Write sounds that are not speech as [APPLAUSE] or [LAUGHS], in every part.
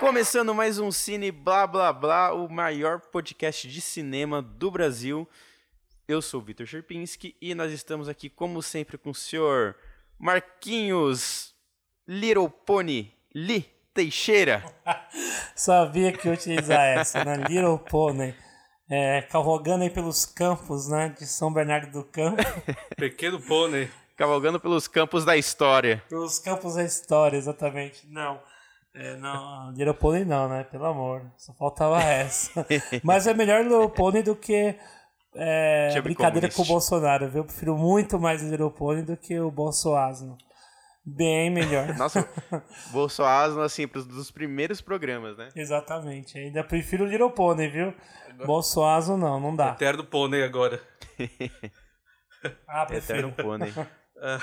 Começando mais um Cine Blá Blá Blá, o maior podcast de cinema do Brasil. Eu sou o Vitor Sherpinski e nós estamos aqui, como sempre, com o senhor Marquinhos Little Pony Li Teixeira. [LAUGHS] Sabia que eu ia utilizar essa, né? Little Pony. É, cavalgando aí pelos campos, né? De São Bernardo do Campo. [LAUGHS] Pequeno pônei. Cavalgando pelos campos da história. pelos campos da história, exatamente. Não. É, não, Little Pony não, né? Pelo amor. Só faltava essa. [LAUGHS] Mas é melhor Little Pony do que é, brincadeira com o. Bolsonaro, viu? Eu prefiro muito mais Little Pony do que o Bolsoasno. Bem melhor. [LAUGHS] Nossa, Bolsonaro, assim, pros- dos primeiros programas, né? Exatamente. Ainda prefiro Little Pony, viu? Bolsoasno não, não dá. Eterno pônei agora. Ah, prefiro. Eterno Pônei. [LAUGHS] Ah,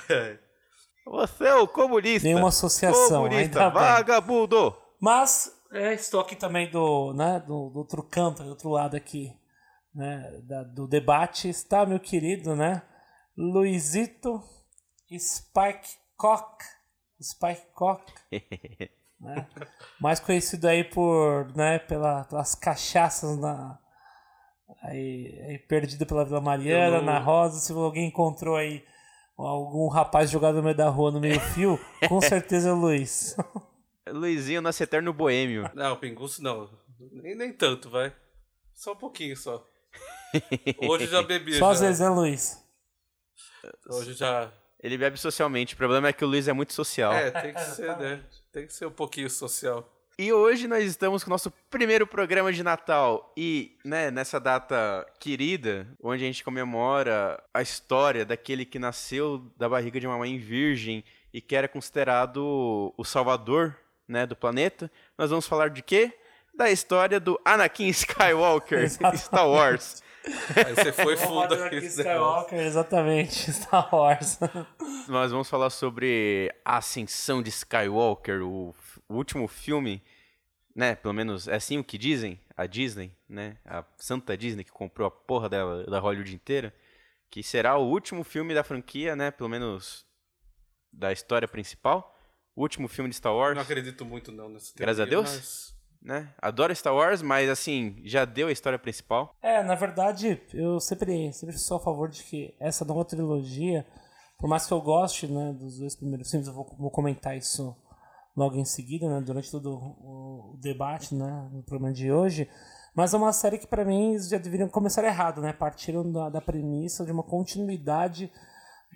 Você é o comunista. Nenhuma associação, Comunista, vagabundo. Mas é, estou aqui também do, né, do, do outro canto, do outro lado aqui, né, da- do debate, está meu querido, né, Luizito Spike Cock, Spike Cock, [LAUGHS] né, mais conhecido aí por, né, pela, pelas cachaças na aí, aí perdido pela Vila Mariana, Eu na Rosa, se alguém encontrou aí algum rapaz jogado no meio da rua no meio fio, com [LAUGHS] certeza é o Luiz. [LAUGHS] Luizinho, nosso eterno boêmio. Não, pinguço não. Nem, nem tanto, vai. Só um pouquinho só. Hoje já bebi. Só já. às vezes, né, Luiz? Hoje já. Ele bebe socialmente. O problema é que o Luiz é muito social. É, tem que ser, né? Tem que ser um pouquinho social. E hoje nós estamos com o nosso primeiro programa de Natal. E, né, nessa data querida, onde a gente comemora a história daquele que nasceu da barriga de uma mãe virgem e que era considerado o salvador, né, do planeta, nós vamos falar de quê? Da história do Anakin [LAUGHS] Skywalker, Star Wars. Aí você foi fundo aqui. Skywalker, exatamente, [LAUGHS] Star Wars. Nós vamos falar sobre a ascensão de Skywalker, o, o último filme, né? Pelo menos é assim o que dizem, a Disney, né? A santa Disney que comprou a porra dela, da Hollywood inteira, que será o último filme da franquia, né? Pelo menos da história principal. O último filme de Star Wars, Não acredito muito não nessa Graças a teoria, Deus. mas- né? Adoro Star Wars, mas assim, já deu a história principal. É, na verdade, eu sempre, sempre sou a favor de que essa nova trilogia, por mais que eu goste né, dos dois primeiros filmes, eu vou, vou comentar isso logo em seguida, né, durante todo o, debate né, no programa de hoje. Mas é uma série que, pra mim, já deveriam começar errado, né? Partiram da, da premissa de uma continuidade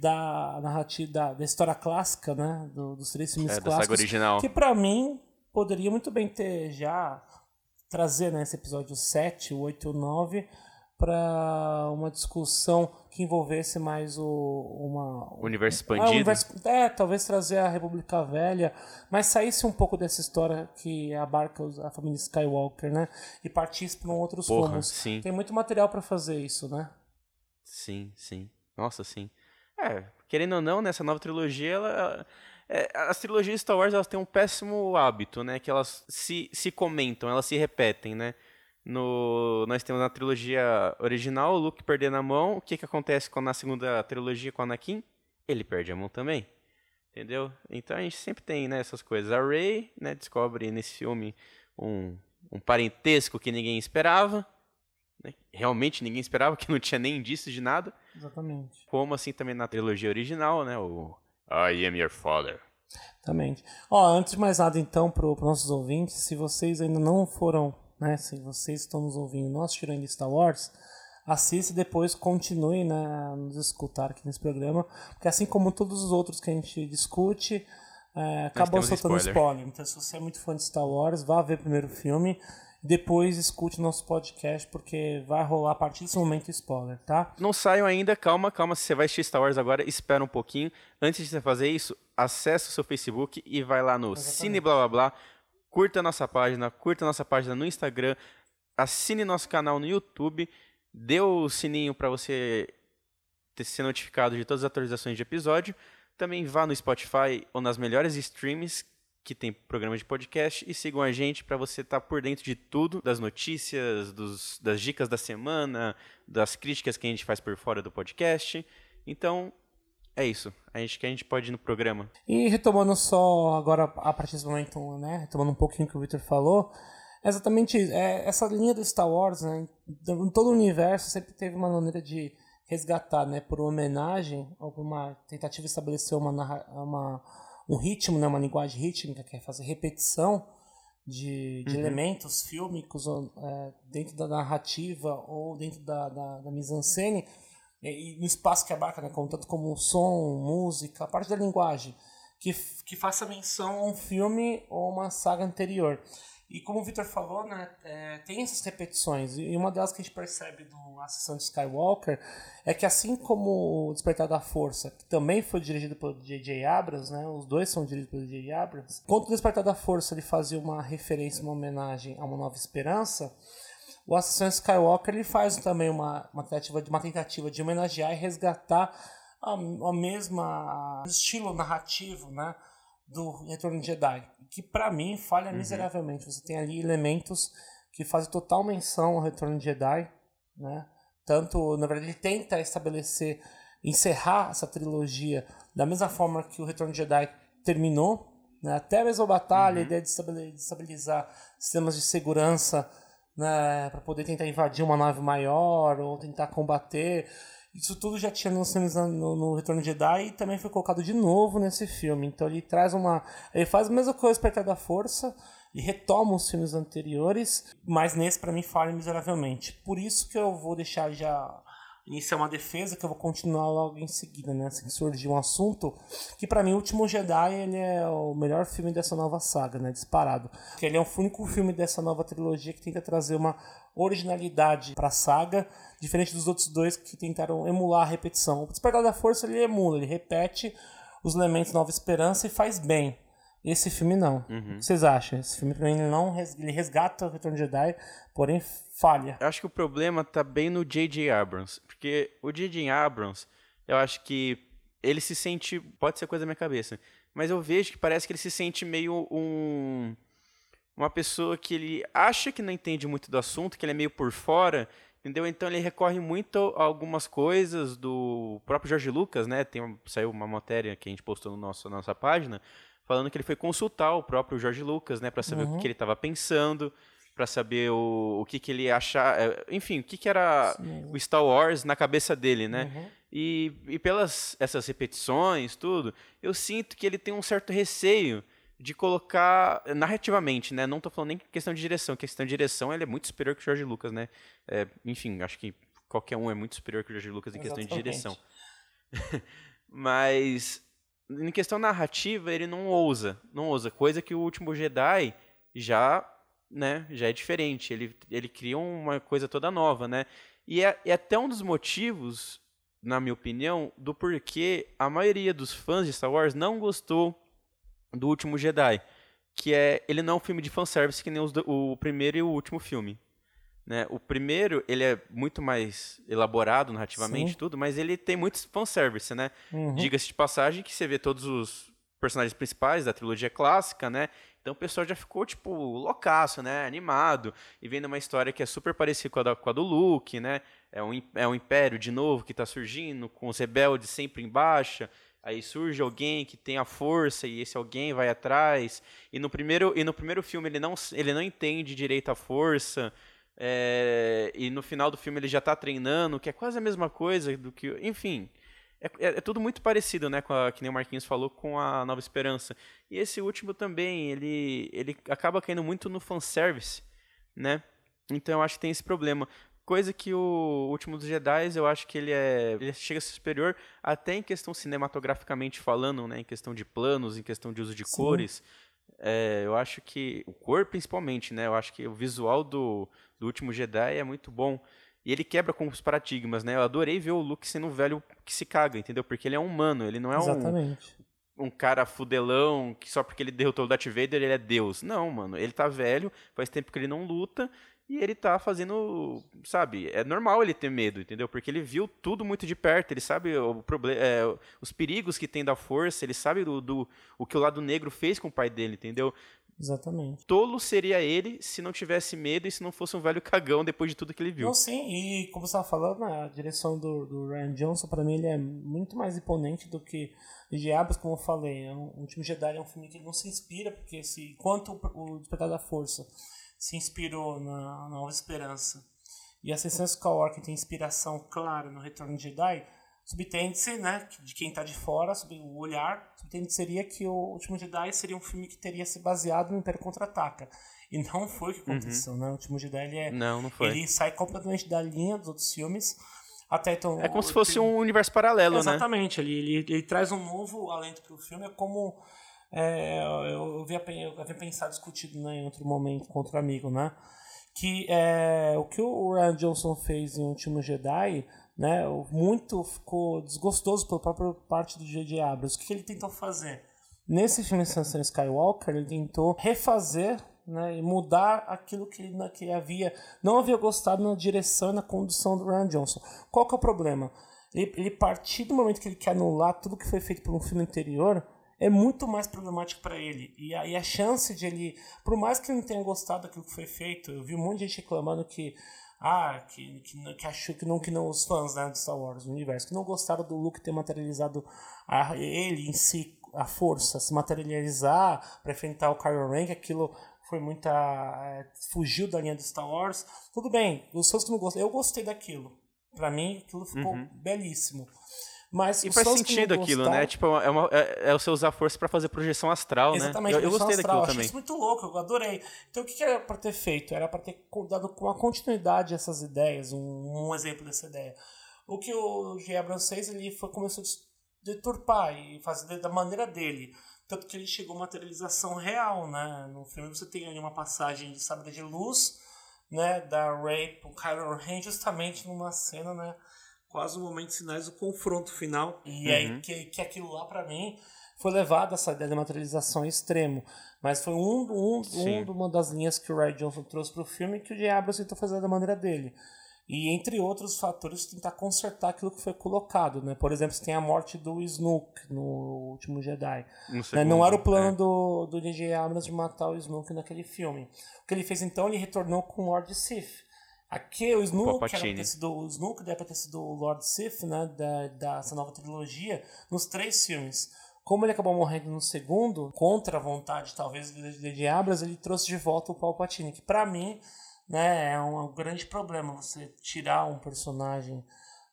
da narrativa, da, da história clássica, né? do- dos três filmes É, clássicos. original. Que pra mim poderia muito bem ter já trazer né, esse episódio 7, o 8 e o 9 para uma discussão que envolvesse mais o uma Universo Ah, o expandido. universo- é, talvez trazer a República Velha, mas saísse um pouco dessa história que abarca a família Skywalker, né? E partisse para outros Porra, rumos. sim. Tem muito material para fazer isso, né? Sim, sim. Nossa, sim. É, querendo ou não, nessa nova trilogia, ela, ela- é, as trilogias Star Wars elas têm um péssimo hábito, né? Que elas se, se comentam, elas se repetem, né? No, nós temos na trilogia original o Luke perdendo a mão. O que, que acontece com, na segunda trilogia com o Anakin? Ele perde a mão também. Entendeu? Então a gente sempre tem né, essas coisas. A Rey né, descobre nesse filme um, um parentesco que ninguém esperava. né? Realmente ninguém esperava, [LAUGHS] que não tinha nem indícios de nada. Exatamente. Como assim também na trilogia original, né? O I am your father. Exatamente. Ó, antes de mais nada, então, para os nossos ouvintes, se vocês ainda não foram, né, se vocês estão nos ouvindo, assistiram ainda Star Wars, assista e depois continue né, a nos escutar aqui nesse programa, porque assim como todos os outros que a gente discute, é, temos soltando spoiler. spoiler. Então, se você é muito fã de Star Wars, vá ver primeiro o filme, depois escute nosso podcast, porque vai rolar a partir desse momento spoiler, tá? Não saiam ainda, calma, calma. Se você vai assistir Star Wars agora, espera um pouquinho. Antes de você fazer isso, acessa o seu Facebook e vai lá no Cine Blá Blá Blá. Curta nossa página, curta nossa página no Instagram, assine nosso canal no YouTube, dê o sininho para você ser notificado de todas as atualizações de episódio. Também vá no Spotify ou nas melhores streams que tem programa de podcast e sigam a gente para você estar por dentro de tudo, das notícias, dos- das dicas da semana, das críticas que a gente faz por fora do podcast. Então, é isso. A gente que a gente pode ir no programa. E retomando só agora a partir desse momento, né? Retomando um pouquinho o que o Victor falou. É exatamente isso. É, essa linha do Star Wars, né? Em todo o universo sempre teve uma maneira de resgatar, né? Por homenagem, alguma tentativa de estabelecer uma, uma, um ritmo, né? Uma linguagem rítmica, que é fazer repetição de, de uhum. elementos fílmicos é, dentro da narrativa ou dentro da, da, da mise-en-scène e, no espaço que abarca, né, como, som, música, a parte da linguagem, que, que faça menção a um filme ou uma saga anterior. E como o Victor falou, né, é, tem essas repetições. E uma delas que a gente percebe na sessão de Skywalker é que assim como o Despertar da Força, que também foi dirigido pelo J.J. Abrams, né, os dois são dirigidos pelo J.J. Abrams, enquanto o Despertar da Força ele fazia uma referência, uma homenagem a Uma Nova Esperança, o Ascensão Skywalker ele faz também uma, uma, tentativa, uma tentativa de homenagear e resgatar a, a mesma estilo narrativo né, do Retorno de Jedi, que para mim falha uhum. miseravelmente. Você tem ali elementos que fazem total menção ao Retorno de Jedi, né? Tanto, na verdade, ele tenta estabelecer, encerrar essa trilogia da mesma forma que o Retorno de Jedi terminou, né? até a mesma batalha, uhum. a ideia de estabilizar sistemas de segurança né, para poder tentar invadir uma nave maior ou tentar combater. Isso tudo já tinha nos filmes no, no Retorno de Jedi e também foi colocado de novo nesse filme. Então ele traz uma. Ele faz a mesma coisa para da Força e retoma os filmes anteriores, mas nesse para mim falha miseravelmente. Por isso que eu vou deixar já iniciar uma defesa que eu vou continuar logo em seguida, né? Assim surgir um assunto que para mim o Último Jedi ele é o melhor filme dessa nova saga, né? Disparado. Que ele é o único filme dessa nova trilogia que tenta trazer uma originalidade para a saga, diferente dos outros dois que tentaram emular a repetição. O Despertar da Força ele emula, ele repete os elementos Nova Esperança e faz bem. Esse filme não. Uhum. O que vocês acham? Esse filme pra mim ele não ele resgata o Retorno de Jedi, porém falha. Eu acho que o problema tá bem no J.J. Abrams. Porque o J.J. Abrams, eu acho que ele se sente. Pode ser coisa da minha cabeça. Mas eu vejo que parece que ele se sente meio um. Uma pessoa que ele acha que não entende muito do assunto, que ele é meio por fora, entendeu? Então ele recorre muito a algumas coisas do próprio Jorge Lucas, né? Tem, saiu uma matéria que a gente postou no nosso, na nossa página, falando que ele foi consultar o próprio Jorge Lucas, né, para saber uhum. o que ele estava pensando, para saber o, o que, que ele achar, é, enfim, o que, que era Sim. o Star Wars na cabeça dele, né? Uhum. E, e pelas essas repetições, tudo, eu sinto que ele tem um certo receio de colocar narrativamente, né? Não estou falando nem questão de direção, questão de direção ele é muito superior que o Jorge Lucas, né? É, enfim, acho que qualquer um é muito superior que o Jorge Lucas em Exatamente. questão de direção. [LAUGHS] Mas em questão narrativa, ele não ousa, não ousa, coisa que o último Jedi já, né, já é diferente. Ele, ele cria uma coisa toda nova, né? E é, é até um dos motivos, na minha opinião, do porquê a maioria dos fãs de Star Wars não gostou do último Jedi, que é ele não é um filme de fanservice que nem os, o primeiro e o último filme. Né? O primeiro, ele é muito mais elaborado narrativamente Sim. tudo, mas ele tem muito fanservice, né? Uhum. Diga-se de passagem que você vê todos os personagens principais da trilogia clássica, né? Então o pessoal já ficou, tipo, loucaço, né? Animado. E vendo uma história que é super parecida com a, da, com a do Luke, né? É um, é um império de novo que está surgindo, com os rebeldes sempre em baixa. Aí surge alguém que tem a força e esse alguém vai atrás. E no primeiro, e no primeiro filme ele não, ele não entende direito a força. É, e no final do filme ele já está treinando, que é quase a mesma coisa do que. Enfim. É, é, é, tudo muito parecido, né, com a, que nem o Marquinhos falou, com a Nova Esperança. E esse último também, ele, ele acaba caindo muito no fanservice, né? Então eu acho que tem esse problema. Coisa que o Último dos Jedi, eu acho que ele é. Ele chega a ser superior até em questão cinematograficamente falando, né? Em questão de planos, em questão de uso de Sim. cores. É, eu acho que. O cor principalmente, né? Eu acho que o visual do, do último Jedi é muito bom. E ele quebra com os paradigmas, né? Eu adorei ver o Luke sendo um velho que se caga, entendeu? Porque ele é um humano, ele não é Exatamente. um, um cara fudelão que só porque ele derrotou o Darth Vader ele é Deus. Não, mano. Ele tá velho, faz tempo que ele não luta e ele tá fazendo, sabe, é normal ele ter medo, entendeu? Porque ele viu tudo muito de perto, ele sabe o problema, é, os perigos que tem da força, ele sabe do, do, o que o lado negro fez com o pai dele, entendeu? Exatamente. Tolo seria ele se não tivesse medo e se não fosse um velho cagão depois de tudo que ele viu. Não, sim, e como você estava falando, né, a direção do, do Ryan Johnson, para mim, ele é muito mais imponente do que Diabos, como eu falei. É um, Último Jedi é um filme que não se inspira, porque se, enquanto o Despertar da Força se inspirou na Nova Esperança e a Ascensão Skywalker tem inspiração clara no Retorno de Jedi, subtende-se, né, de quem está de fora, o olhar, subtende seria que o Último Jedi seria um filme que teria se baseado no Império Contra-Ataca. E não foi o que Uhum. aconteceu, né? O Último Jedi, ele, é, Não, não foi. ele sai completamente da linha dos outros filmes. Até então... É como o- se fosse tem- um universo paralelo, né? Exatamente, ele, ele, ele traz um novo alento para o filme, é como é, eu, eu, havia, eu havia pensado, discutido né, em outro momento com outro amigo, né? Que é, o que o Ryan Johnson fez em Último Jedi, né? Muito ficou desgostoso pela própria parte do J.J. Abrams. O que ele tentou fazer? Nesse filme Ascensão Skywalker, ele tentou refazer né, e mudar aquilo que ele, que ele havia não havia gostado na direção e na condução do Ryan Johnson. Qual que é o problema? Ele, ele partir do momento que ele quer anular tudo que foi feito por um filme anterior é muito mais problemático para ele. E a, e a chance de ele, por mais que ele não tenha gostado daquilo que foi feito, eu vi um monte de gente reclamando que ah, que, que, que achou que não, que não os fãs né, de Star Wars, do universo, que não gostaram do Luke ter materializado a, ele em si, a força, se materializar para enfrentar o Kylo Ren, que aquilo foi muita. é, fugiu da linha do Star Wars. Tudo bem, os fãs que não gostam, eu gostei daquilo. Pra mim, aquilo ficou belíssimo. Mas. E faz sentido aquilo, né? Tipo, é, uma- é- é você usar a força pra fazer projeção astral, Exatamente, né? Eu, eu gostei astral. daquilo também. isso muito louco, eu adorei. Então o que que era pra ter feito? Era pra ter dado com uma continuidade a essas ideias, um, um exemplo dessa ideia. O que o J. Abrams fez, ele foi, começou a deturpar e fazer da maneira dele. Tanto que ele chegou a materialização real, né? No filme você tem ali uma passagem de sabre de luz, né? Da Rey pro Kylo Ren, justamente numa cena, né? Quase um momento de sinais do confronto final. E aí que, que aquilo lá pra mim foi levado essa ideia de materialização extremo. Mas foi um, um, um de uma das linhas que o Ryan Johnson trouxe pro filme que o J. Abrams tentou fazer da maneira dele. E entre outros fatores, tentar consertar aquilo que foi colocado, né? Por exemplo, você tem a morte do Snoke no Último Jedi. Né? segundo, Não era o plano é. do, do J.J. Abrams de matar o Snoke naquele filme. O que ele fez então, ele retornou com o Lord Sith. Aqui o Snoke era pra ter sido, o deve ter sido o Lord Sith, né, da, dessa nova trilogia, nos três filmes. Como ele acabou morrendo no segundo, contra a vontade talvez do J.J. Abrams, ele trouxe de volta o Palpatine, que pra mim, né, é um grande problema você tirar um personagem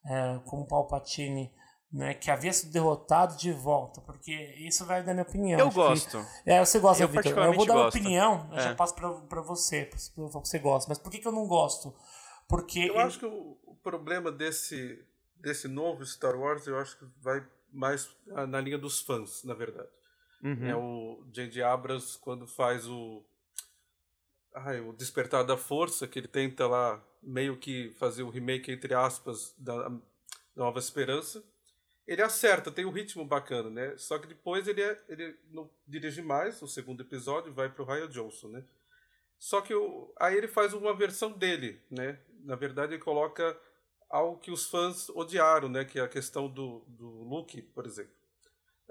é, como o Palpatine, né, que havia sido derrotado de volta, porque isso vai dar minha opinião. Eu Acho que- gosto. é, você gosta, Eu Vitor. Eu vou dar uma gosto. opinião, eu É. já passo pra, pra você, pra você gosta. Mas por que, que eu não gosto? Porque. Eu ele- acho que o, o problema desse, desse novo Star Wars, eu acho que vai mais na linha dos fãs, na verdade. Uhum. É o J.J. Abrams, quando faz o, ai, o Despertar da Força, que ele tenta lá meio que fazer o remake, entre aspas, da, da Nova Esperança. Ele acerta, tem um ritmo bacana, né? Só que depois ele, é- ele não dirige mais, o segundo episódio vai pro Ryan Johnson, né? Só que o, aí ele faz uma versão dele, né? Na verdade, ele coloca algo que os fãs odiaram, né? Que é a questão do, do Luke, por exemplo.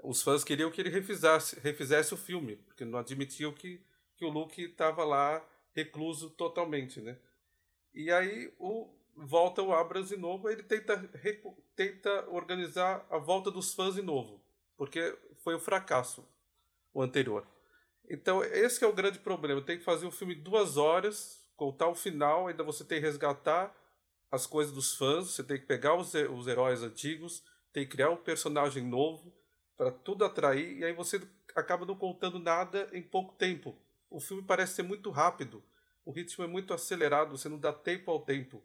Os fãs queriam que ele refizesse, refizesse o filme, porque não admitiam que, que o Luke estava lá recluso totalmente, né? E aí o, volta o Abrams de novo, ele tenta, tenta organizar a volta dos fãs de novo, porque foi um fracasso o anterior. Então, esse é o grande problema. Tem que fazer um filme duas horas, contar o final, ainda você tem que resgatar as coisas dos fãs, você tem que pegar os, os heróis antigos, tem que criar um personagem novo, para tudo atrair, e aí você acaba não contando nada em pouco tempo. O filme parece ser muito rápido, o ritmo é muito acelerado, você não dá tempo ao tempo.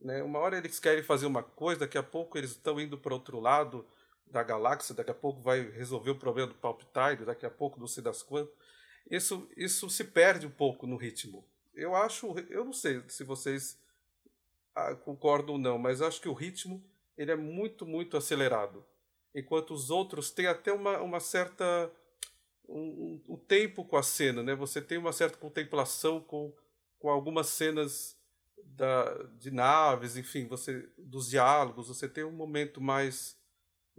Né? Uma hora eles querem fazer uma coisa, daqui a pouco eles estão indo para outro lado da galáxia, daqui a pouco vai resolver o problema do Palpatine, daqui a pouco não sei das quantas. Isso, isso se perde um pouco no ritmo. Eu acho, eu não sei se vocês ah, concordam ou não, mas acho que o ritmo ele é muito, muito acelerado. Enquanto os outros têm até uma, uma certa. Um, um- um tempo com a cena, né? Você tem uma certa contemplação com, com algumas cenas da, de naves, enfim, você dos diálogos, você tem um momento mais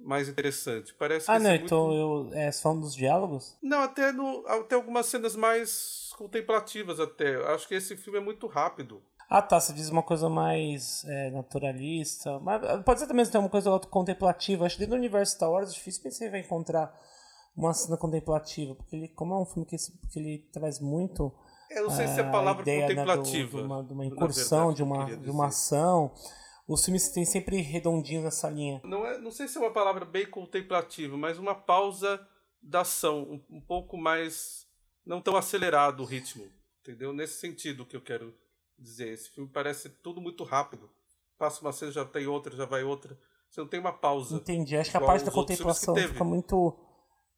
mais interessante. Parece ah, que não, muito... então eu. É, falando dos diálogos? Não, até, no, até algumas cenas mais contemplativas até. Acho que esse filme é muito rápido. Ah tá, você diz uma coisa mais é, naturalista. Mas pode ser também ter uma coisa contemplativa. Acho que dentro do universo Star Wars é difícil que você vai encontrar uma cena contemplativa. Porque ele, como é um filme que, que ele traz muito. Eu não sei se é a palavra ideia, contemplativa. Né, do, de, uma, de uma incursão, verdade, de, uma, de uma ação. Os filmes têm sempre redondinhos nessa linha. Não, é, não sei se é uma palavra bem contemplativa, mas uma pausa da ação, um, um pouco mais. não tão acelerado o ritmo. Entendeu? Nesse sentido que eu quero dizer. Esse filme parece tudo muito rápido. Passa uma cena, já tem outra, já vai outra. Você não tem uma pausa. Entendi. Acho que a parte da contemplação fica muito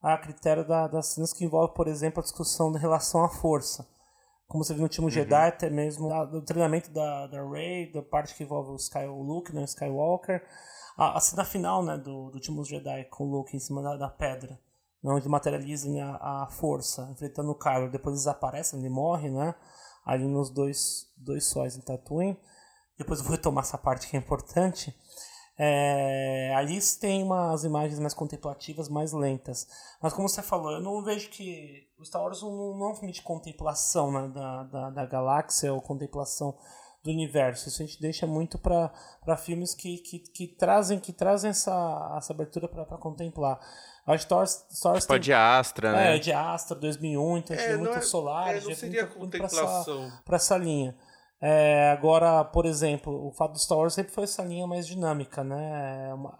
a critério da, das cenas que envolvem, por exemplo, a discussão da relação à força como você viu no último uhum. Jedi, até mesmo do treinamento da, da Rey, da parte que envolve o, Sky, o Luke, né, o Skywalker. A, a cena final né, do, do último Jedi com o Luke em cima da, da pedra, né, onde materializa né, a, a força, enfrentando o Kylo. Depois eles aparecem, ele morre, né? Ali nos dois, dois sóis em Tatooine. Depois eu vou retomar essa parte que é importante. É, ali tem umas imagens mais contemplativas, mais lentas. Mas como você falou, eu não vejo que o Star Wars não, não é um filme de contemplação né, da, da, da galáxia ou contemplação do universo. Isso a gente deixa muito para filmes que, que, que, trazem que trazem essa, essa abertura para contemplar. A Star, Star tipo tem, de Astra, é, né? É, de Astra 2001, então é, muito é, solar. É, não seria muito, contemplação. Para essa, essa linha. É, agora, por exemplo, o fato do Star Wars sempre foi essa linha mais dinâmica, né? É uma,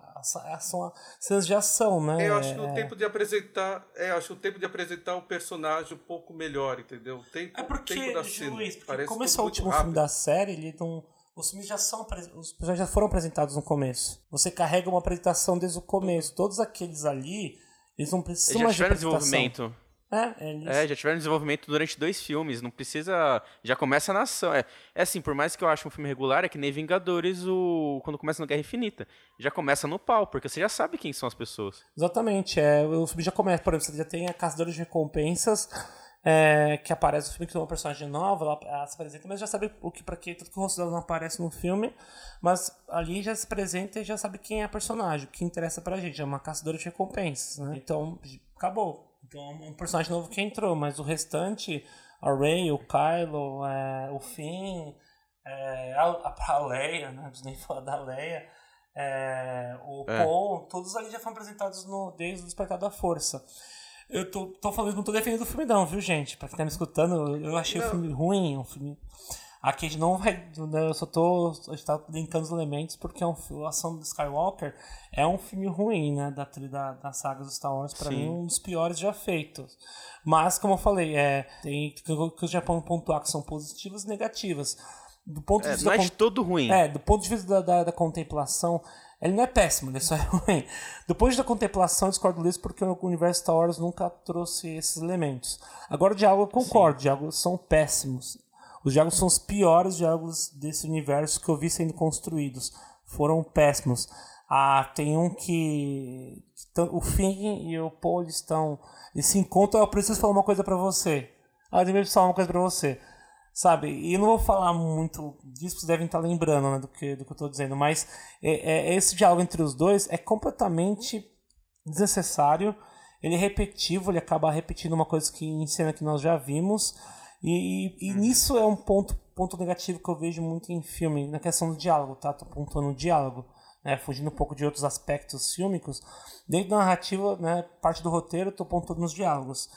são cenas de ação, né? É, eu acho que o tempo de apresentar, é, acho o tempo de apresentar o personagem um pouco melhor, entendeu? O tempo, é porque, tempo da cena. Luiz, porque como esse é o último rápido. filme da série, ele não os filmes já são os personagens já foram apresentados no começo. Você carrega uma apresentação desde o começo. Todos aqueles ali, eles não precisam eles já mais de desenvolvimento. É, é, é, já tiveram desenvolvimento durante dois filmes, não precisa. Já começa na ação. É, é assim, por mais que eu ache um filme regular, é que nem Vingadores, o quando começa no Guerra Infinita. Já começa no pau, porque você já sabe quem são as pessoas. Exatamente, é, o filme já começa, por exemplo, você já tem a Caçadora de Recompensas, é, que aparece no filme, que é uma personagem nova, ela, ela, se apresenta, mas já sabe o que para que, tudo que o rosto dela não aparece no filme, mas ali já se apresenta e já sabe quem é a personagem, o que interessa pra gente, é uma caçadora de recompensas, né? Então, acabou um personagem novo que entrou, mas o restante, a Rey, o Kylo, é, o Finn, é, a, a Leia, né? Não nem [LAUGHS] falar da Leia, é, o é. Paul, todos ali já foram apresentados no, desde o Despertar da Força. Eu tô, tô falando, não tô defendendo o filme não, viu, gente? Pra quem tá me escutando, eu achei não. o filme ruim, um filme Aqui a gente não vai. Né, eu só tô. A gente tá linkando os elementos porque é um, a ação do Skywalker é um filme ruim, né? Da, da, da saga dos Star Wars, pra Sim. mim, um dos piores já feitos. Mas, como eu falei, é, tem que o Japão pontuar que são positivas e negativas. Do ponto de é, vista não é de todo ruim. É, do ponto de vista da, da, da, contemplação, ele não é péssimo, ele só é [LAUGHS] ruim. Do ponto de vista da contemplação, eu discordo disso porque o universo Star Wars nunca trouxe esses elementos. Agora, o diálogo eu concordo, Sim. diálogos são péssimos. Os diálogos são os piores diálogos desse universo que eu vi sendo construídos. Foram péssimos. Ah, tem um que. O Finn e o Paul estão. Eles se encontram. Eu preciso falar uma coisa para você. Ah, eu preciso falar uma coisa para você. Sabe? E eu não vou falar muito disso, vocês devem estar lembrando né, do, que, do que eu estou dizendo. Mas é, é, esse diálogo entre os dois é completamente desnecessário. Ele é repetitivo, ele acaba repetindo uma coisa que em cena que nós já vimos. E, e, e, nisso é um ponto, ponto negativo que eu vejo muito em filme, na questão do diálogo, tá? Tô pontuando o diálogo, né? Fugindo um pouco de outros aspectos fílmicos. Dentro da narrativa, né, parte do roteiro, tô pontuando nos diálogos.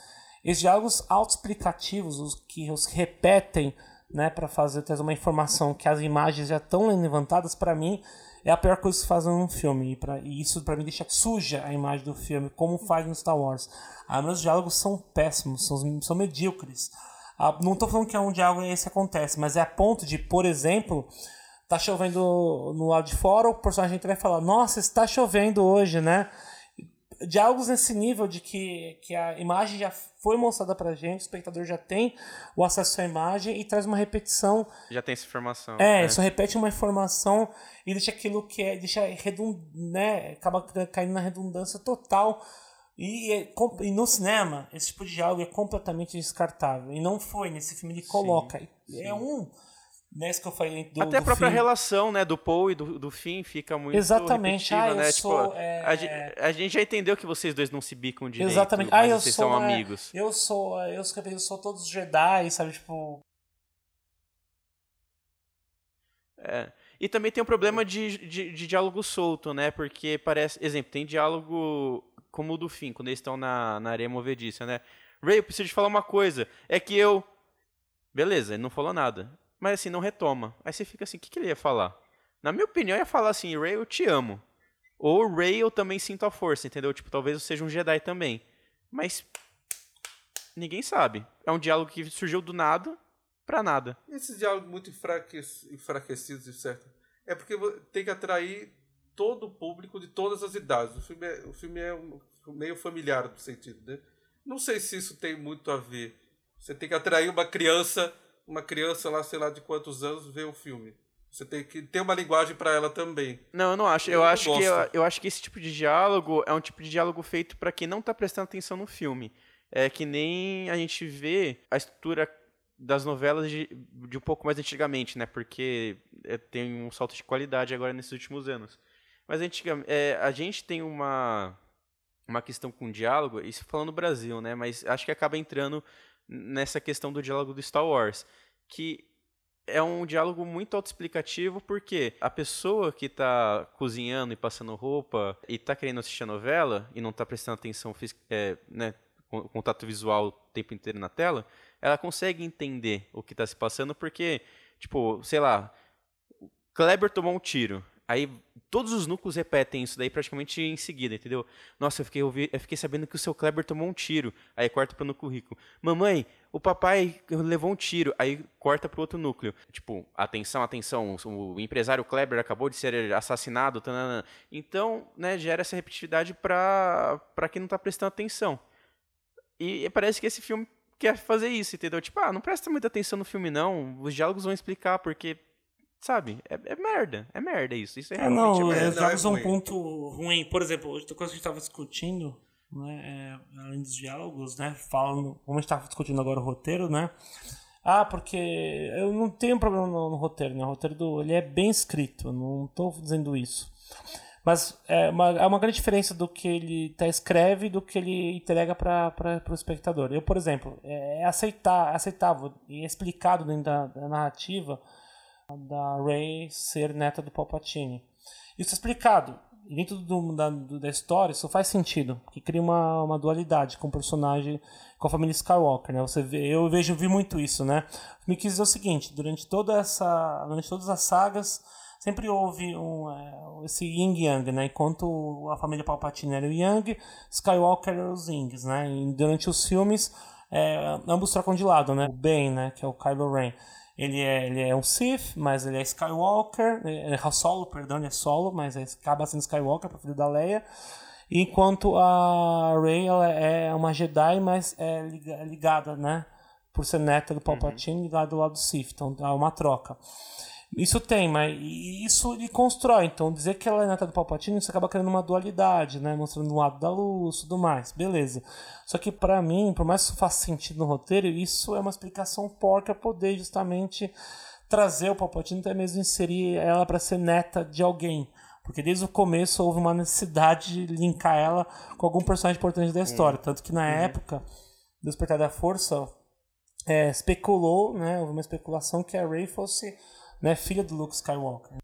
Esses diálogos autoexplicativos, os que os repetem, né, para fazer trazer uma informação que as imagens já estão levantadas, para mim, é a pior coisa que se faz num filme. E, pra, e isso para mim deixa suja a imagem do filme, como faz no Star Wars. Ah, meus diálogos são péssimos, são, são medíocres. Ah, não estou falando que é um diálogo esse acontece, mas é a ponto de, por exemplo, tá chovendo no lado de fora, o personagem entra e fala, nossa, está chovendo hoje, né? Diálogos nesse nível de que, que a imagem já foi mostrada pra gente, o espectador já tem o acesso à imagem e traz uma repetição. Já tem essa informação. É, é. só repete uma informação e deixa aquilo que é, deixa redund, né, acaba caindo na redundância total e, é e, no cinema, esse tipo de diálogo é completamente descartável. E não foi, nesse filme ele coloca. Sim, sim. É um nesse que eu falei do, Até a do própria fim. relação, né, do Paul e do, do Finn fica muito Exatamente. Ah, né? sou, tipo, é, a, gente, a gente já entendeu que vocês dois não se bicam direito, Exatamente. Ah, eu vocês sou, são é, amigos. Eu sou, eu sou, eu sou todos Jedi, sabe? Tipo, É. E também tem um problema de, de, de diálogo solto, né? Porque parece. Exemplo, tem diálogo como o do fim, quando eles estão na, na areia movediça, né? Ray, eu preciso te falar uma coisa. É que eu. Beleza, ele não falou nada. Mas assim, não retoma. Aí você fica assim, o que, que ele ia falar? Na minha opinião, ia falar assim, Ray, eu te amo. Ou Ray, eu também sinto a força, entendeu? Tipo, talvez eu seja um Jedi também. Mas. Ninguém sabe. É um diálogo que surgiu do nada pra nada. Esses diálogos muito enfraquec- enfraquecidos, de certo. É porque tem que atrair todo o público de todas as idades. O filme é, o filme é um- meio familiar no sentido, né? Não sei se isso tem muito a ver. Você tem que atrair uma criança, uma criança lá, sei lá de quantos anos, ver o filme. Você tem que ter uma linguagem para ela também. Não, eu não acho. Eu, Eu acho que eu, eu acho que esse tipo de diálogo é um tipo de diálogo feito pra quem não tá prestando atenção no filme. É que nem a gente vê a estrutura das novelas de, de um pouco mais antigamente, né? Porque é, tem um salto de qualidade agora nesses últimos anos. Mas antigamente, é, a gente tem uma uma questão com diálogo, isso falando no Brasil, né? Mas acho que acaba entrando nessa questão do diálogo do Star Wars, que é um diálogo muito autoexplicativo porque a pessoa que está cozinhando e passando roupa e está querendo assistir a novela e não está prestando atenção, é, né, con- contato visual o tempo inteiro na tela, ela consegue entender o que está se passando porque, tipo, sei lá, Kleber tomou um tiro. Aí todos os núcleos repetem isso daí praticamente em seguida, entendeu? Nossa, eu fiquei, ouvi- eu fiquei sabendo que o seu Kleber tomou um tiro. Aí corta para no currículo. Mamãe, o papai levou um tiro. Aí corta para outro núcleo. Tipo, atenção, atenção, o empresário Kleber acabou de ser assassinado. tanana. Então, né, gera essa repetitividade para para quem não tá prestando atenção. E parece que esse filme quer fazer isso, entendeu? Tipo, ah, não presta muita atenção no filme não. Os diálogos vão explicar porque Sabe? É, é merda. É merda isso. Isso é É, realmente não, merda. é, não, os jogos é são um ponto ruim. Por exemplo, outra coisa que a gente estava discutindo, né, é, além dos diálogos, né, falando, como a gente estava discutindo agora o roteiro, né, ah, porque eu não tenho problema no, no roteiro, né, o roteiro do, ele é bem escrito, eu não estou dizendo isso. Mas é uma, é uma grande diferença do que ele tá, escreve do que ele entrega para o espectador. Eu, por exemplo, é, é aceitar, aceitável e explicado dentro da, da narrativa da Rey ser neta do Palpatine. Isso é explicado. Dentro do, da, da história, isso faz sentido, porque cria uma, uma dualidade com o personagem, com a família Skywalker, né? Você vê, eu vejo, vi muito isso, né? Me quis dizer o seguinte, durante toda essa, durante todas as sagas, sempre houve um, é, esse yin yang, né? Enquanto a família Palpatine era o yang, Skywalker era os yings, né? E durante os filmes, é, ambos trocam de lado, né? O Ben, né? Que é o Kylo Ren. Ele é, ele é um Sith, mas ele é Skywalker. É, é Solo, perdão, ele é Solo, mas é, acaba sendo Skywalker, para filho da Leia. Enquanto a Rey ela é uma Jedi, mas é liga- é ligada, né? Por ser neta do Palpatine, ligada do lado do Sith. Então há uma troca. Isso tem, mas isso ele constrói. Então, dizer que ela é neta do Palpatine, isso acaba criando uma dualidade, né? Mostrando um lado da luz e tudo mais. Beleza. Só que, pra mim, por mais que isso faça sentido no roteiro, isso é uma explicação porca poder justamente trazer o Palpatine até mesmo inserir ela para ser neta de alguém. Porque desde o começo houve uma necessidade de linkar ela com algum personagem importante da história. Tanto que na época do Despertar da Força, é, especulou, né? Houve uma especulação que a Rey fosse né, filha do Luke Skywalker.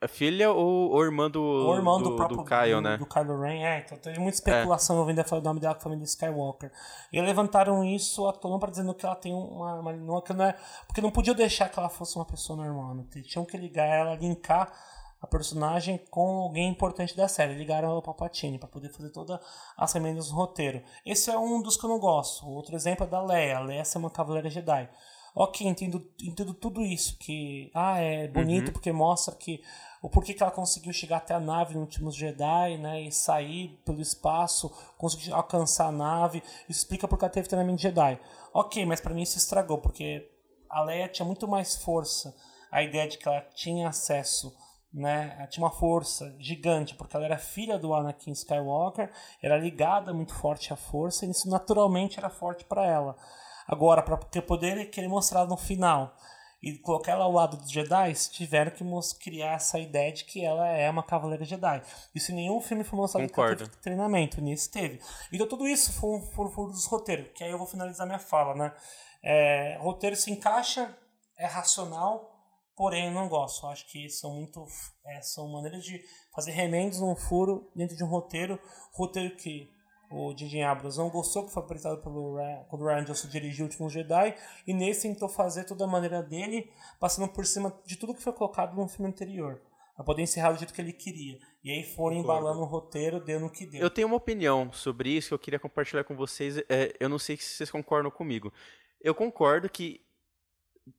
A filha ou, ou irmã do, Ou irmão do, do, próprio do Kyle, do, né? do Kylo Ren, é, então teve muita especulação envolvendo o nome dela com a família Skywalker. E levantaram isso à tona para dizendo que ela tem uma, uma, uma que não é, porque não podia deixar que ela fosse uma pessoa normal, né? tinham que ligar ela, linkar a personagem com alguém importante da série. Ligaram ao Palpatine para poder fazer todas as emendas no roteiro. Esse é um dos que eu não gosto. Outro exemplo é da Leia. A Leia ser uma cavaleira Jedi. Ok, entendo, entendo tudo isso. Que ah, é bonito porque mostra que o porquê que ela conseguiu chegar até a nave no últimos Jedi, né? E sair pelo espaço, conseguir alcançar a nave. Isso explica porque ela teve treinamento Jedi. Ok, mas para mim isso estragou, porque a Leia tinha muito mais força. A ideia de que ela tinha acesso né? Ela tinha uma força gigante, porque ela era filha do Anakin Skywalker, era ligada muito forte à força, e isso naturalmente era forte para ela. Agora, para ter poder, ele querer mostrar no final. e colocar ela ao lado dos Jedi, tiveram que criar essa ideia de que ela é uma Cavaleira Jedi. Isso em nenhum filme foi mostrado Concordo. que teve treinamento, nesse teve. Então tudo isso foi um furo, furo dos roteiros, que aí eu vou finalizar minha fala, né? É, roteiro se encaixa, é racional, porém eu não gosto. Eu acho que são muito. É, são maneiras de fazer remendos num furo dentro de um roteiro. Roteiro que o J.J. Abrams não gostou, que foi apresentado pelo Ryan, quando o Ryan Johnson dirigiu o Último Jedi, e nesse tentou fazer toda a maneira dele, passando por cima de tudo que foi colocado no filme anterior. Pra poder encerrar do jeito que ele queria. E aí foram embalando o roteiro, deu no que deu. Eu tenho uma opinião sobre isso que eu queria compartilhar com vocês. É, eu não sei se vocês concordam comigo. Eu concordo que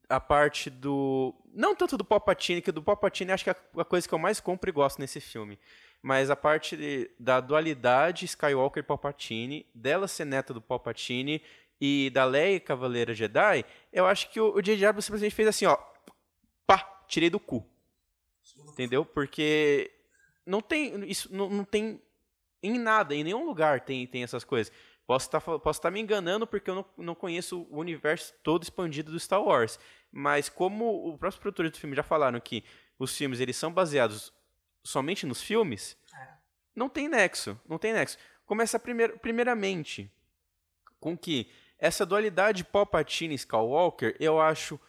a parte do. Não tanto do Palpatine, que do Palpatine acho que é a coisa que eu mais compro e gosto nesse filme. Mas a parte de, da dualidade Skywalker e Palpatine, dela ser neta do Palpatine e da Leia Cavaleira Jedi, eu acho que o J.J. Abrams simplesmente fez assim, ó. Pá, tirei do cu. Entendeu? Porque não tem. Isso não, não tem. Em nada, em nenhum lugar tem, tem essas coisas. Posso estar, posso estar me enganando porque eu não, não conheço o universo todo expandido do Star Wars. Mas como os próprios produtores do filme já falaram que os filmes eles são baseados somente nos filmes, não tem nexo. Não tem nexo. Começa primeir, primeiramente com que essa dualidade Palpatine e Skywalker eu acho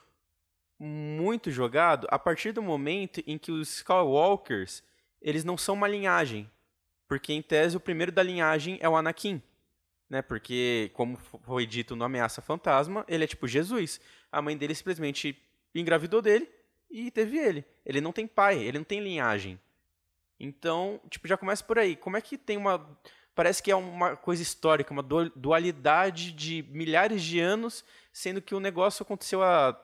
muito jogado a partir do momento em que os Skywalkers eles não são uma linhagem. Porque, em tese, o primeiro da linhagem é o Anakin. Né? Porque, como foi dito no Ameaça Fantasma, ele é tipo Jesus. A mãe dele simplesmente engravidou dele e teve ele. Ele não tem pai, ele não tem linhagem. Então, tipo, já começa por aí. Como é que tem uma. Parece que é uma coisa histórica, uma dualidade de milhares de anos, sendo que o negócio aconteceu há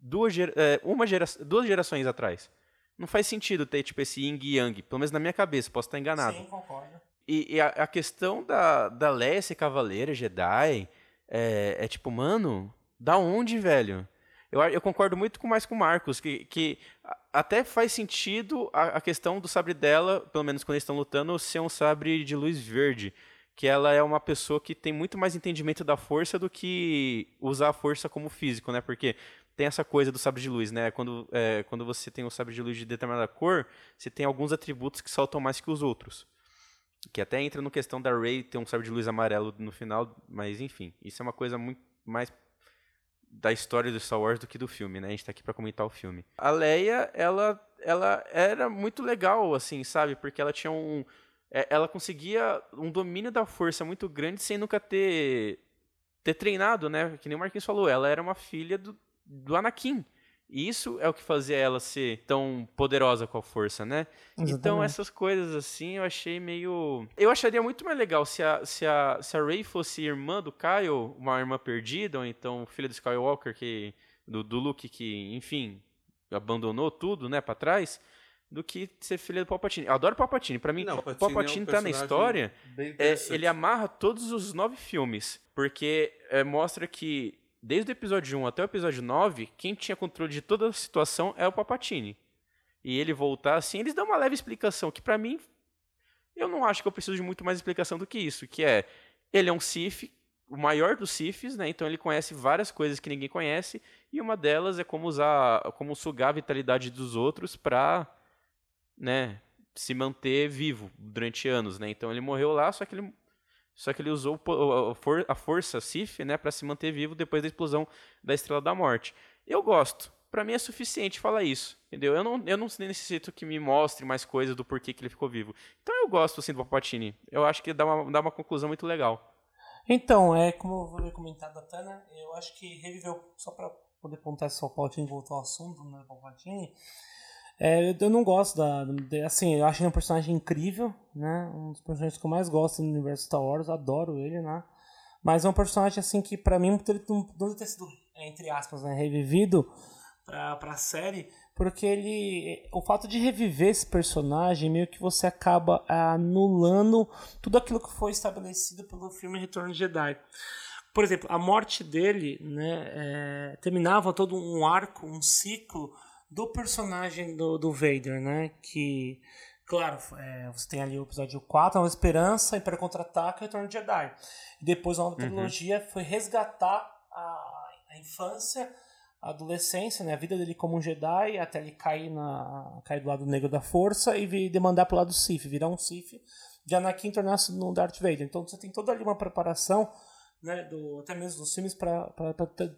duas, é, uma gera, duas gerações atrás. Não faz sentido ter, tipo, esse yin e yang, pelo menos na minha cabeça, posso estar enganado. Sim, concordo. E, e a, a, questão da, da Leia ser cavaleira, Jedi, é, é, tipo, mano, da onde, velho? Eu, eu concordo muito com mais com o Marcos, que, que até faz sentido a, a questão do sabre dela, pelo menos quando eles estão lutando, ser um sabre de luz verde. Que ela é uma pessoa que tem muito mais entendimento da força do que usar a força como físico, né? Porque tem essa coisa do sabre de luz, né? Quando, é, quando você tem um sabre de luz de determinada cor, você tem alguns atributos que saltam mais que os outros. Que até entra no questão da Rey ter um sabre de luz amarelo no final, mas enfim, isso é uma coisa muito mais da história do Star Wars do que do filme, né? A gente tá aqui para comentar o filme. A Leia, ela ela era muito legal assim, sabe? Porque ela tinha um é, ela conseguia um domínio da força muito grande sem nunca ter ter treinado, né? Que nem o Marquinhos falou, ela era uma filha do, do Anakin. E isso é o que fazia ela ser tão poderosa com a força, né? Exatamente. Então, essas coisas assim, eu achei meio. Eu acharia muito mais legal se a, se a, se a Rey fosse irmã do Kyle, uma irmã perdida, ou então filha do Skywalker, que, do, do Luke, que, enfim, abandonou tudo, né, pra trás, do que ser filha do Palpatine. Eu adoro Palpatine. Pra mim, Não, Palpatine, Palpatine é um tá na história. É, ele amarra todos os nove filmes. Porque é, mostra que desde o episódio 1 até o episódio 9, quem tinha controle de toda a situação é o Papatini. E ele voltar assim, eles dão uma leve explicação, que para mim, eu não acho que eu preciso de muito mais explicação do que isso, que é, ele é um Sith, o maior dos Siths, né, então ele conhece várias coisas que ninguém conhece, e uma delas é como usar, como sugar a vitalidade dos outros pra, né, se manter vivo durante anos, né, então ele morreu lá, só que ele só que ele usou a força Sif, né, para se manter vivo depois da explosão da Estrela da Morte. Eu gosto. Para mim é suficiente falar isso, entendeu? Eu não, eu não necessito que me mostre mais coisas do porquê que ele ficou vivo. Então eu gosto assim do Palpatine. Eu acho que dá uma, dá uma conclusão muito legal. Então, é como eu vou comentar da Tana, eu acho que reviveu, só para poder pontar se o Palpatine voltou ao assunto, né, Palpatine, é, eu não gosto da. Assim, eu acho ele um personagem incrível, né? Um dos personagens que eu mais gosto no universo Star Wars, adoro ele, né? Mas é um personagem, assim, que pra mim ele não ter sido, entre aspas, né, revivido pra, pra série, porque ele. O fato de reviver esse personagem, meio que você acaba anulando tudo aquilo que foi estabelecido pelo filme Retorno de Jedi. Por exemplo, a morte dele, né, é, terminava todo um arco, um ciclo do personagem do, do Vader, né? Que, claro, é, você tem ali o episódio 4, a Esperança, Império Contra-Ataca e Retorno de Jedi. E depois a nova uhum. trilogia foi resgatar a, a infância a adolescência, né, a vida dele como um Jedi, até ele cair, na, cair do lado negro da força e vir, demandar pro lado Sith, virar um Sith, de Anakin tornar-se no Darth Vader. Então você tem toda ali uma preparação né, do, até mesmo dos filmes para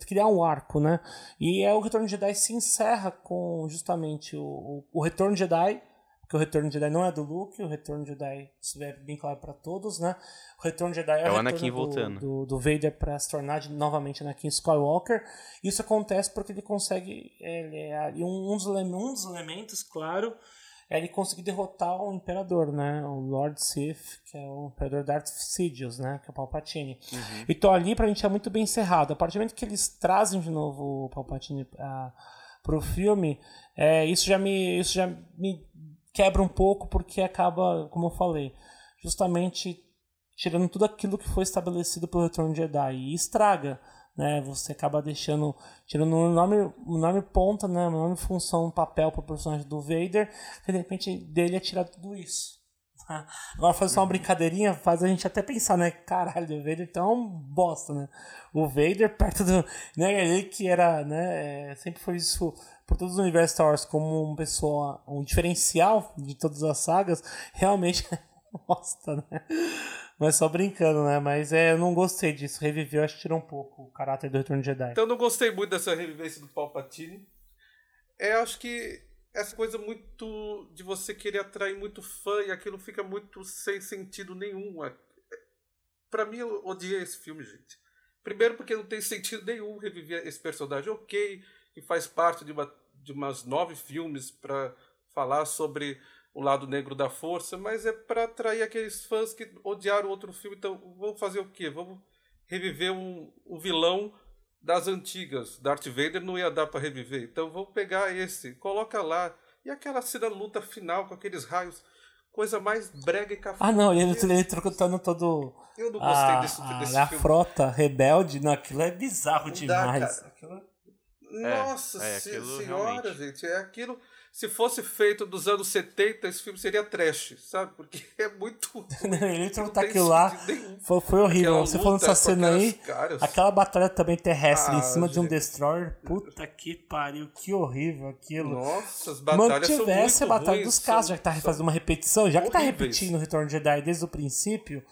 criar um arco, né? E é o Retorno de Jedi se encerra com justamente o, o, o Retorno de Jedi, porque o Retorno de Jedi não é do Luke, o Retorno de Jedi, isso é bem claro para todos, né? O Retorno de Jedi é, É o o Anakin retorno voltando. do, do, do Vader para se tornar de- novamente Anakin Skywalker. Isso acontece porque ele consegue, ele é, e um, um dos, um dos elementos, claro, é ele conseguir derrotar o Imperador, né? O Lord Sith, que é o Imperador Darth Sidious, né? Que é o Palpatine. Então ali pra gente é muito bem encerrado. A partir do momento que eles trazem de novo o Palpatine ah, pro filme, é, isso já me isso já me quebra um pouco porque acaba, como eu falei, justamente tirando tudo aquilo que foi estabelecido pelo Retorno de Jedi e estraga, né? Você acaba deixando tirando um enorme, uma enorme ponta, né? Uma enorme função, um papel pro personagem do Vader, e de repente dele é tirar tudo isso. [LAUGHS] Agora fazer só uma brincadeirinha faz a gente até pensar, né? Caralho, o Vader então é um bosta, né? O Vader perto do. Né, ele que era, né? é, sempre foi isso por todos os universos Star Wars como uma pessoa, um diferencial de todas as sagas, realmente um [LAUGHS] [LAUGHS] bosta, né? Mas só brincando, né? Mas é, eu não gostei disso. Reviveu, acho que tirou um pouco o caráter do Retorno de Jedi. Então eu não gostei muito dessa revivência do Palpatine. É, acho que essa coisa muito de você querer atrair muito fã e aquilo fica muito sem sentido nenhum. É- Pra mim, eu odiei esse filme, gente. Primeiro porque não tem sentido nenhum reviver esse personagem. Ok, que faz parte de, uma, de umas nove filmes pra falar sobre o lado negro da força, mas é pra atrair aqueles fãs que odiaram o outro filme. Então, vamos fazer o quê? Vamos reviver um, um vilão das antigas. Darth Vader não ia dar pra reviver. Então vamos pegar esse, coloca lá. E aquela cena luta final com aqueles raios, coisa mais brega e cafona. Ah, não, ele, ele trocando todo. Eu não gostei a, desse, a, desse a filme. frota rebelde, não, aquilo é bizarro Não dá, demais. cara. Aquilo- Nossa é, aquilo senhora, realmente. gente, é aquilo. Se fosse feito dos anos 70, esse filme seria trash, sabe? Porque [LAUGHS] é muito. [LAUGHS] ele tem aquilo lá foi, foi horrível. Você falando dessa com cena aí, caras. aquela batalha também terrestre em Ah, cima de um gente. destroyer. Puta que pariu, que horrível aquilo. Nossa, as batalhas são Mantivesse a muito batalha ruins, dos casos, já que tá são- fazendo uma repetição, já que tá repetindo o Retorno de Jedi desde o princípio,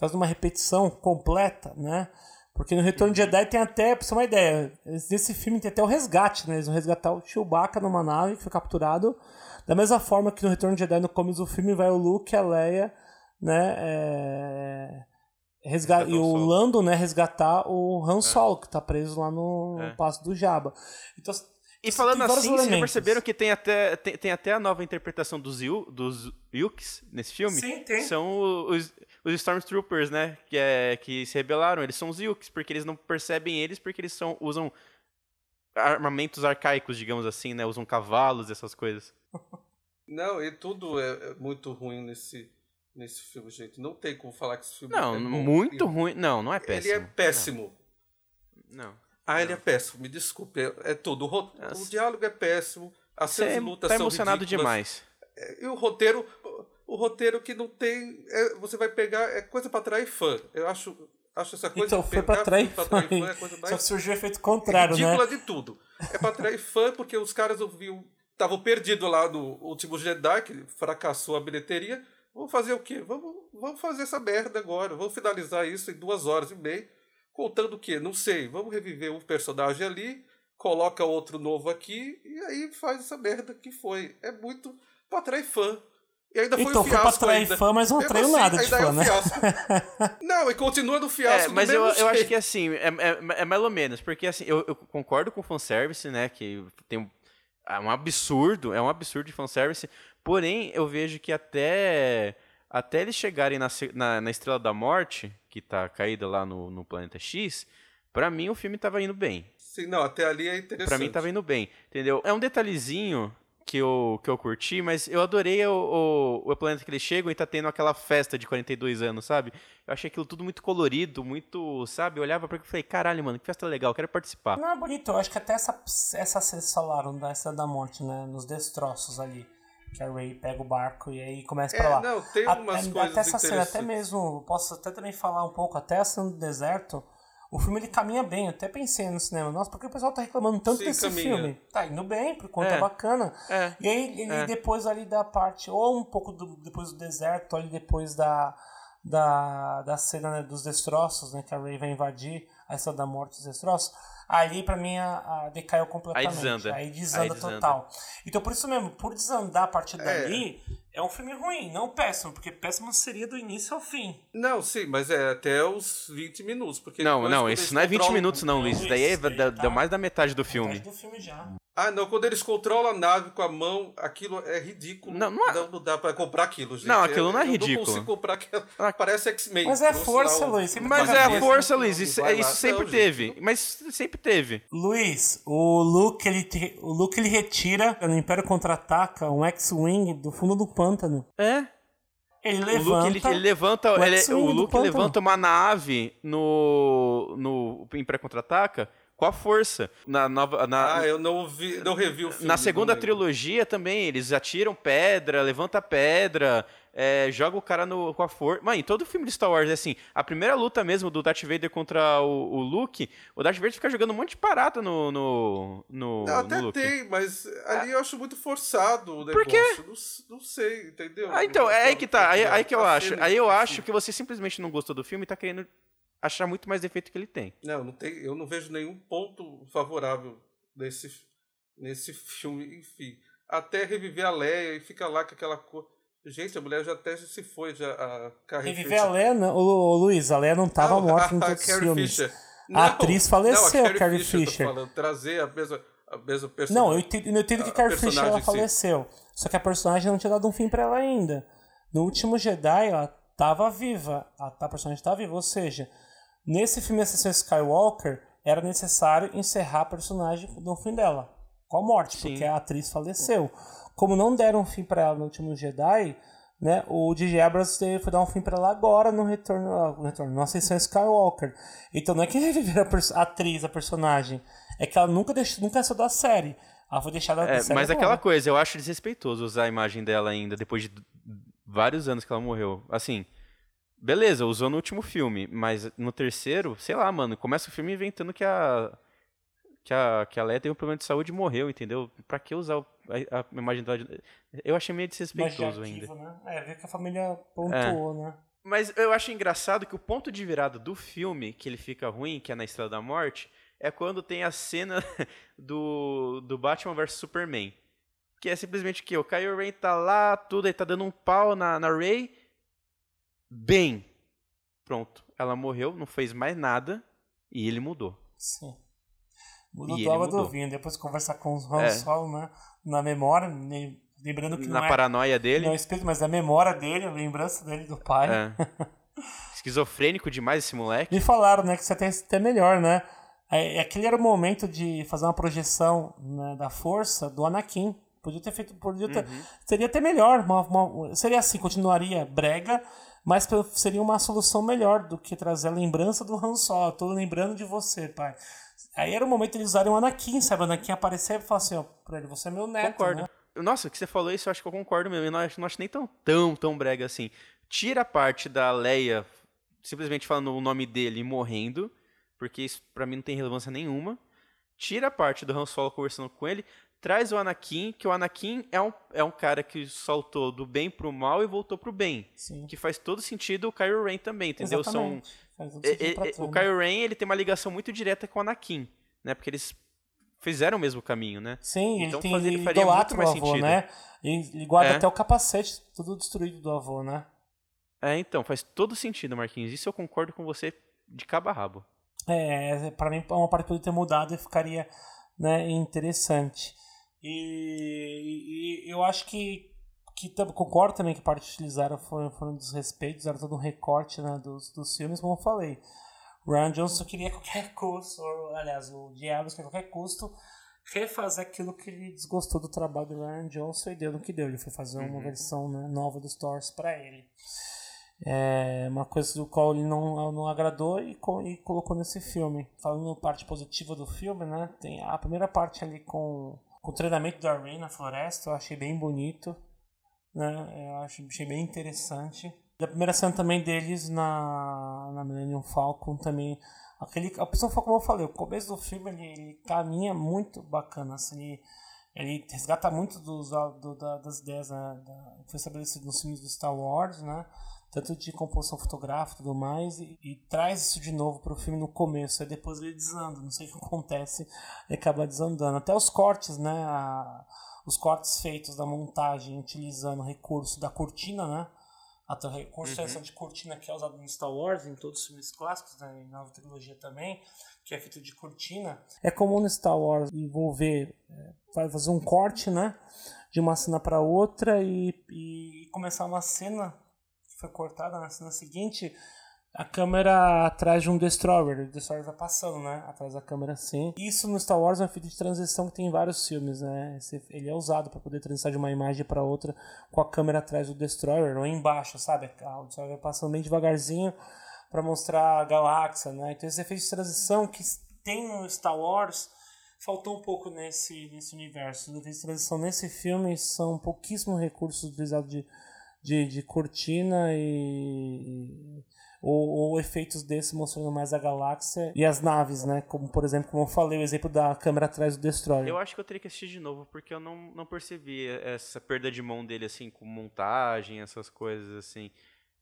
faz uma repetição completa, né? Porque no Retorno de Jedi tem até, pra você ter uma ideia, nesse filme tem até o resgate, né? Eles vão resgatar o Chewbacca numa nave que foi capturado. Da mesma forma que no Retorno de Jedi, no começo do filme, vai o Luke, a Leia, né? É... Resga... Resgatar E o Solo. Lando, né? Resgatar o Han Solo, que tá preso lá no É. Passo do Jabba. Então, E falando assim, vocês elementos. perceberam que tem até, tem, tem até a nova interpretação dos, Yu, dos Yukes nesse filme? Sim, tem. São os, os Stormtroopers, né? Que, é, que se rebelaram. Eles são os Yukes, porque eles não percebem eles, porque eles são, usam armamentos arcaicos, digamos assim, né? Usam cavalos, essas coisas. [LAUGHS] Não, e tudo é, é muito ruim nesse, nesse filme, gente. Não tem como falar que esse filme Não, é bom. muito ruim. Não, não é péssimo. Ele é péssimo. Não. Ah, ele é péssimo, me desculpe. É, é tudo. O, o diálogo é péssimo. As Você cenas de luta tá são emocionado ridículas. demais. É, E o roteiro, o roteiro que não tem. é, você vai pegar. É coisa pra atrair fã. Eu acho, acho essa coisa Então foi pra atrair pra fã. atrair fã é coisa mais Só que surgiu o efeito contrário, né? ridícula de tudo. É pra atrair fã, porque os caras ouviam. Estavam perdidos lá no último Jedi, que fracassou a bilheteria. Vamos fazer o quê? Vamos, vamos fazer essa merda agora. Vamos finalizar isso em duas horas e meia. Contando o quê? Não sei. Vamos reviver um personagem ali, coloca outro novo aqui, e aí faz essa merda que foi. É muito pra atrair fã. E ainda foi Então, um foi pra fiasco atrair ainda. fã, mas não atraiu assim, nada de ainda é fã, um né? fiasco. [LAUGHS] Não, e continua no fiasco É, mas eu, eu acho que assim, é, é, é mais ou menos, porque assim, eu, eu concordo com o fanservice, né? Que tem um, é um absurdo, é um absurdo de fanservice, porém eu vejo que até, até eles chegarem na, na, na Estrela da Morte, que tá caída lá no, no Planeta X, pra mim o filme tava indo bem. Sim, não, até ali é interessante. Pra mim tava indo bem, entendeu? É um detalhezinho que eu, que eu curti, mas eu adorei o, o, o planeta que eles chegam e tá tendo aquela festa de 42 anos, sabe? Eu achei aquilo tudo muito colorido, muito, sabe? Eu olhava pra aquilo e falei, caralho, mano, que festa legal, quero participar. Não, é bonito. Eu acho que até essa, essa vocês falaram da Estrela da Morte, né? Nos destroços ali. Que a Ray pega o barco e aí começa pra É, lá. não, tem A- umas até coisas essa cena, até mesmo, posso até também falar um pouco, até a cena do deserto, o filme ele caminha bem. Eu até pensei no cinema, nossa, porque o pessoal tá reclamando tanto Sim, desse caminha. filme? Tá indo bem, por conta É. bacana. É. E aí, ele É. depois ali da parte, ou um pouco do- depois do deserto, ali depois da, da, da cena né, dos destroços, né? Que a Ray vai invadir a Estrada da Morte dos destroços. Ali, pra mim, a, a decaiu completamente. desanda. Aí desanda Aí desanda. total. Então, por isso mesmo, por desandar a partir É. dali, é um filme ruim, não péssimo, porque péssimo seria do início ao fim. Não, sim, mas é até os 20 minutos. Porque Não, não, isso não é 20 controlam- minutos não, Luiz. Isso daí é, dá, tá- mais da metade do filme. Metade do filme já. Ah, não, quando eles controlam a nave com a mão, aquilo é ridículo. Não, não é- não, dá pra comprar aquilo, gente. Não, aquilo não é Eu ridículo. não consigo comprar aquilo. Ah. Parece X-Men. Mas é força, o- Luiz, Mas é a força, não Luiz. Isso, lá. isso sempre Não, teve. gente, Mas sempre teve. Luiz, o Luke ele, te- o Luke ele retira no Império Contra-Ataca um X-Wing do fundo do pântano. É. Ele O levanta. Luke, ele, ele levanta, o ele- X-Wing o Luke levanta uma nave no, no em pré-contra-ataca com a força. Na nova, na, Ah, eu não vi, não revi o filme. na segunda lembro. trilogia também, eles atiram pedra, levanta pedra, é, joga o cara no, com a força. Mano, em todo filme de Star Wars é assim. A primeira luta mesmo do Darth Vader contra o, o Luke, o Darth Vader fica jogando um monte de parada no, no, no, até no tem, mas ali eu acho muito forçado o negócio. Por quê? Não, não sei, entendeu? Ah, então, é aí que tá. Aí, aí que eu A acho. Aí eu acho que você simplesmente não gostou do filme e tá querendo achar muito mais defeito que ele tem. Não, não tem, eu não vejo nenhum ponto favorável nesse, nesse filme, enfim. Até reviver a Leia e fica lá com aquela cor. Gente, a mulher já até se foi, já a Carrie Reviver a Leia, não, ô, ô, Luiz, a Leia não tava Não, morta em a- [LAUGHS] a todos os Carrie filmes. Fisher. A atriz faleceu, não, a Carrie tô Fisher. falando, trazer a mesma, a mesma Não, personagem. eu entendo, eu entendo que a Carrie Fisher ela si. faleceu. Só que a personagem não tinha dado um fim pra ela ainda. No último Jedi, ela tava viva. A, a personagem tava viva. Ou seja, nesse filme Ascensão Skywalker, era necessário encerrar a personagem no fim dela. Com a morte, Sim. porque a atriz faleceu. Como não deram um fim pra ela no último Jedi, né, o J.J. Abrams foi dar um fim pra ela agora no retorno, ah, no retorno, no Ascensão Skywalker. Então não é que [LAUGHS] reviver a, atriz, a personagem, é que ela nunca deixou, nunca saiu da série. Ela foi deixada da É, série. mas agora. aquela coisa, eu acho desrespeitoso usar a imagem dela ainda, depois de vários anos que ela morreu. Assim, beleza, usou no último filme, mas no terceiro, sei lá, mano, começa o filme inventando que a. Que a, que a Leia teve um problema de saúde e morreu, entendeu? Pra que usar a, a imagem dela? de- Eu achei meio desrespeitoso ainda. né? É, ver que a família pontuou, né? Mas eu acho engraçado que o ponto de virada do filme, que ele fica ruim, que é na Estrela da Morte, é quando tem a cena [LAUGHS] do, do Batman vs Superman. Que é simplesmente que o Kylo Ren tá lá, tudo, ele tá dando um pau na, na Rey. Bem. Pronto. Ela morreu, não fez mais nada. E ele mudou. Sim. Mudou E do ele água do mudou. vinho. Depois conversar com os Han É. Solo, né? Na memória, lembrando que na não é, paranoia dele. não é espírito, mas a memória dele, a lembrança dele do pai. É. [LAUGHS] Esquizofrênico demais esse moleque. Me falaram, né, que isso até, até melhor, né? É, aquele era o momento de fazer uma projeção né, da força do Anakin. Podia ter feito. Podia ter, Uhum. Seria até melhor. uma- uma- seria assim, continuaria brega, mas seria uma solução melhor do que trazer a lembrança do Han Solo. Tô lembrando de você, pai. Aí era o momento de eles usarem o Anakin, sabe? O Anakin aparecer e falar assim, ó, pra ele, você é meu neto. Concordo. né? Nossa, o que você falou isso, eu acho que eu concordo mesmo. Eu não acho, não acho nem tão, tão, tão brega assim. Tira a parte da Leia simplesmente falando o nome dele e morrendo, porque isso pra mim não tem relevância nenhuma. Tira a parte do Han Solo conversando com ele, traz o Anakin, que o Anakin é um, é um cara que saltou do bem pro mal e voltou pro bem. Sim. Que faz todo sentido o Kylo Ren também, entendeu? Exatamente. Pra e- o trama. Kylo Ren ele tem uma ligação muito direta com o Anakin, né? Porque eles fizeram o mesmo caminho, né? Sim, Então ele tem fazer- ele faria idolatra muito o mais avô, sentido. né? Ele, ele guarda É. até o capacete, tudo destruído do avô, né? É, então, faz todo sentido, Marquinhos. Isso eu concordo com você de cabo a rabo. É, para mim, uma parte poderia ter mudado e ficaria né, interessante. E, e- eu acho que, que concordo também que a parte que utilizaram foram, foram desrespeitos, era todo um recorte né, dos, dos filmes, como eu falei. O Ryan Johnson queria a qualquer custo, ou, aliás, o Diablos queria a qualquer custo refazer aquilo que ele desgostou do trabalho do Ryan Johnson e deu no que deu. Ele foi fazer uma Uhum. versão né, nova dos Thors para ele. É uma coisa do qual ele não, não agradou e, e colocou nesse filme. Falando na parte positiva do filme, né? Tem a primeira parte ali com o treinamento do Ray na floresta, eu achei bem bonito. Né? Eu achei bem interessante. Da primeira cena também deles na, na Millennium Falcon também. Aquele, a pessoa foi como eu falei, o começo do filme ele, ele caminha muito bacana, assim, ele, ele resgata muito dos, do, da, das ideias né, da, que foi estabelecido nos filmes do Star Wars, né? Tanto de composição fotográfica e tudo mais, e, e, traz isso de novo para o filme no começo, aí depois ele desanda, não sei o que [LAUGHS] acontece, ele acaba desandando. Até os cortes, né? A, os cortes feitos da montagem utilizando recurso da cortina, né? A recurso uhum. de cortina que é usado no Star Wars, em todos os filmes clássicos, né, na nova trilogia também, que é feito de cortina. É comum no Star Wars envolver, é, vai fazer um corte, né? De uma cena para outra e, e começar uma cena foi cortada na cena seguinte a câmera atrás de um Destroyer. O Destroyer vai passando, né? Atrás da câmera assim. Isso no Star Wars é um efeito de transição que tem em vários filmes, né? Esse, ele é usado para poder transitar de uma imagem para outra com a câmera atrás do Destroyer ou embaixo, sabe? O Destroyer vai passando bem devagarzinho para mostrar a galáxia, né? Então esse efeito de transição que tem no Star Wars faltou um pouco nesse, nesse universo. Os efeitos de transição nesse filme são pouquíssimos recursos utilizados de, de, de cortina e ou, ou, efeitos desses mostrando mais a galáxia e as naves, né? Como, por exemplo, como eu falei, o exemplo da câmera atrás do Destroyer. Eu acho que eu teria que assistir de novo, porque eu não, não percebi essa perda de mão dele, assim, com montagem, essas coisas, assim.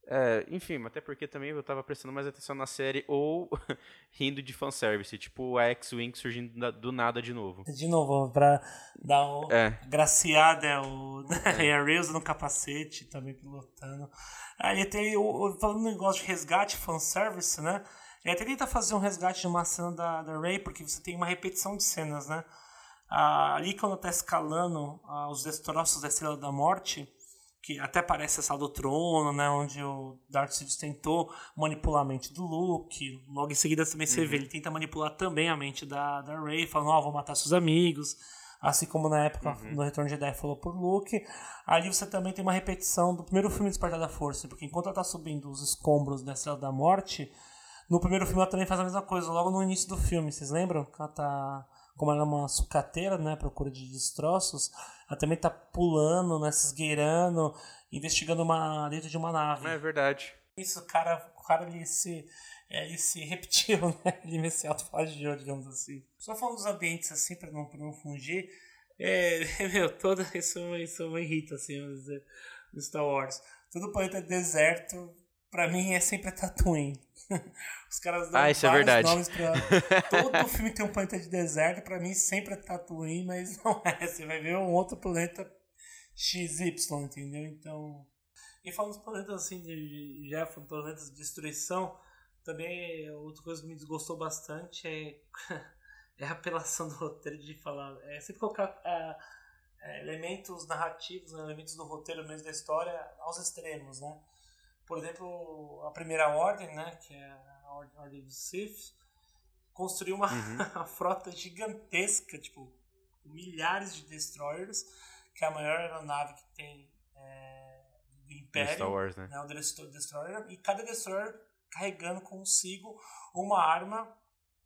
É, enfim, até porque também eu tava prestando mais atenção na série ou [LAUGHS] rindo de fanservice, tipo a X-Wing surgindo do nada de novo. De novo, pra dar o é. graciada é o é. [LAUGHS] a Reels no capacete, também pilotando. Aí tem falando no negócio de resgate, fanservice, né? Ele até tenta fazer um resgate de uma cena da, da Ray, porque você tem uma repetição de cenas, né? Ah, ali quando tá escalando ah, os destroços da Estrela da Morte, que até parece a sala do trono, né, onde o Darth Sidious tentou manipular a mente do Luke. Logo em seguida também você uhum. vê, ele tenta manipular também a mente da, da Rey, falando, ó, oh, vou matar seus amigos. Assim como na época uhum. no Retorno de Jedi falou por Luke. Ali você também tem uma repetição do primeiro filme Despertar da Força, porque enquanto ela tá subindo os escombros da Estrela da Morte, no primeiro filme ela também faz a mesma coisa, logo no início do filme, vocês lembram? Que ela tá como ela é uma sucateira, né, procura de destroços, ela também tá pulando, né, se esgueirando, investigando uma dentro de uma nave. É verdade. Isso, o cara, o cara ele se, é, ele se [LAUGHS] repetiu, né, ele se autoflagiou, digamos assim. Só falando dos ambientes, assim, para não, pra não fungir, é, [LAUGHS] meu, todo isso, isso me irrita, assim, vamos dizer, no Star Wars. Todo planeta deserto, pra mim, é sempre Tatooine. [LAUGHS] Os caras dão ah, isso é verdade. nomes pra. [LAUGHS] Todo filme tem um planeta de deserto, pra mim sempre é Tatooine, mas [LAUGHS] não é. Você vai ver um outro planeta XY, entendeu? Então. E falando dos planetas assim de Jeff, planetas de destruição, também outra coisa que me desgostou bastante é, é a apelação do roteiro de falar. É sempre colocar. É, é, elementos narrativos, né, elementos do roteiro mesmo da história aos extremos, né? Por exemplo, a primeira ordem, né, que é a ordem, dos Sith, construiu uma uhum. [LAUGHS] frota gigantesca, tipo, milhares de destroyers, que é a maior aeronave que tem é, do Império, Star Wars, né? né, o destroyer, e cada destroyer carregando consigo uma arma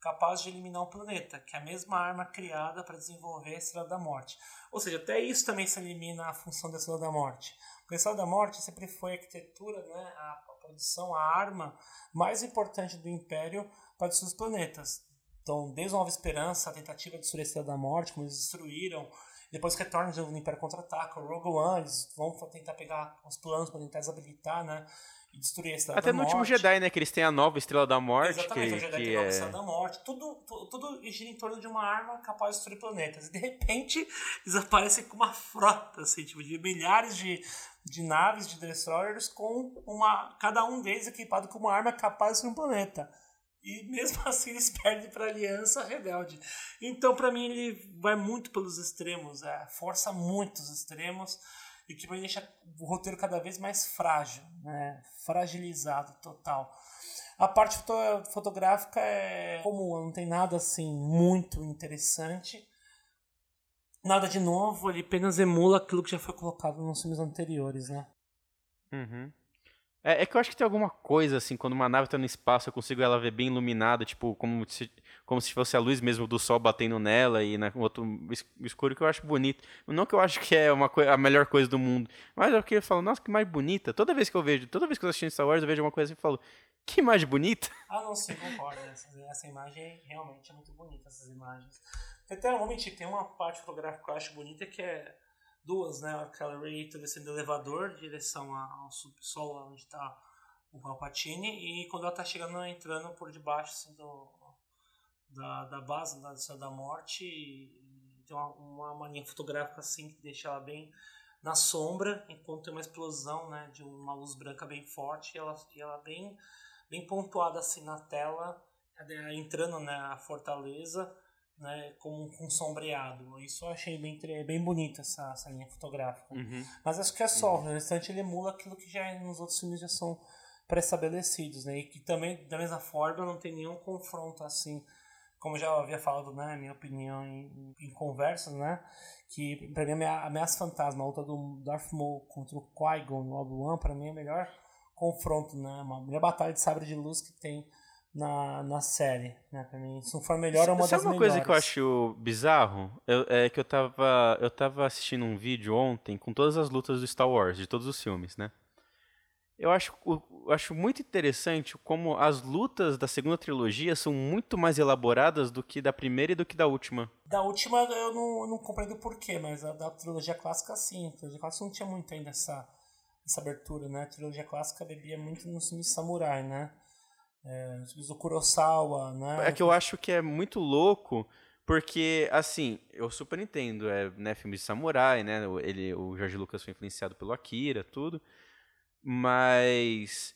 capaz de eliminar um planeta, que é a mesma arma criada para desenvolver a Estrela da Morte. Ou seja, até isso também se elimina a função da Estrela da Morte. O Estrela da Morte sempre foi a arquitetura, né, a, a produção, a arma mais importante do Império para os planetas. Então, desde Nova Esperança, a tentativa de destruir a da Morte, como eles destruíram, depois retornam no Império Contra-Ataca, o Rogue One, eles vão tentar pegar os planos para tentar desabilitar, né? E destruir a Estrela Até da no último Jedi, né? Que eles têm a nova Estrela da Morte. Exatamente, que, o Jedi que tem a nova é... Estrela da Morte. Tudo, tudo, tudo gira em torno de uma arma capaz de destruir planetas. E de repente, [LAUGHS] eles aparecem com uma frota, assim, tipo, de milhares de, de naves, de destroyers, com uma. Cada um deles equipado com uma arma capaz de destruir um planeta. E mesmo [LAUGHS] assim eles perdem para a Aliança Rebelde. Então, para mim, ele vai muito pelos extremos, é, força muitos extremos e que vai deixar o roteiro cada vez mais frágil, né? fragilizado total. A parte foto fotográfica é comum, não tem nada assim muito interessante. Nada de novo, ele apenas emula aquilo que já foi colocado nos filmes anteriores, né? Uhum. É, é, que eu acho que tem alguma coisa, assim, quando uma nave está no espaço, eu consigo ela ver bem iluminada, tipo, como se, como se fosse a luz mesmo do sol batendo nela e no outro escuro que eu acho bonito. Não que eu acho que é uma a melhor coisa do mundo, mas é porque eu falo, nossa, que mais bonita. Toda vez que eu vejo, toda vez que eu assisto Star Wars, eu vejo uma coisa assim e falo, que imagem bonita. [LAUGHS] Ah, não, sim, concordo. Essa, essa imagem realmente é muito bonita, essas imagens. Até, mentir, tem uma parte fotográfica que eu acho bonita que é duas, né? Aquela Ray descendo do elevador, direção ao subsolo, onde está o Palpatine, e quando ela está chegando, entrando por debaixo assim, do, da, da base da Estrela da Morte, e tem uma, uma mania fotográfica assim que deixa ela bem na sombra, enquanto tem uma explosão né, de uma luz branca bem forte, e ela, e ela bem, bem pontuada assim na tela, entrando né, a fortaleza né, com, com sombreado. Isso eu achei bem, bem bonito, essa, essa linha fotográfica. Uhum. Mas acho que é só, uhum. o restante ele emula aquilo que já é, nos outros filmes já são pré-estabelecidos, né? E que também, da mesma forma, não tem nenhum confronto assim, como eu já havia falado, né, minha opinião em, em conversas, né? Que pra mim a Ameaça Fantasma, a luta do Darth Maul contra o Qui-Gon no Obi-Wan, pra mim é o melhor confronto, né? Uma melhor batalha de sabre de luz que tem na, na série, né? Pra mim, se não for melhor, é uma Sabe das uma coisa que eu acho bizarro? Eu, é que eu tava, eu tava assistindo um vídeo ontem com todas as lutas do Star Wars, de todos os filmes, né? Eu acho, eu acho muito interessante como as lutas da segunda trilogia são muito mais elaboradas do que da primeira e do que da última. Da última eu não, não compreendo o porquê, mas a da trilogia clássica sim. A trilogia clássica não tinha muito ainda essa, essa abertura, né? A trilogia clássica bebia muito no filme samurai, né? É, do Kurosawa, né? É que eu acho que é muito louco, porque, assim, eu super entendo, é né, filme de samurai, né? Ele, o Jorge Lucas foi influenciado pelo Akira, tudo. Mas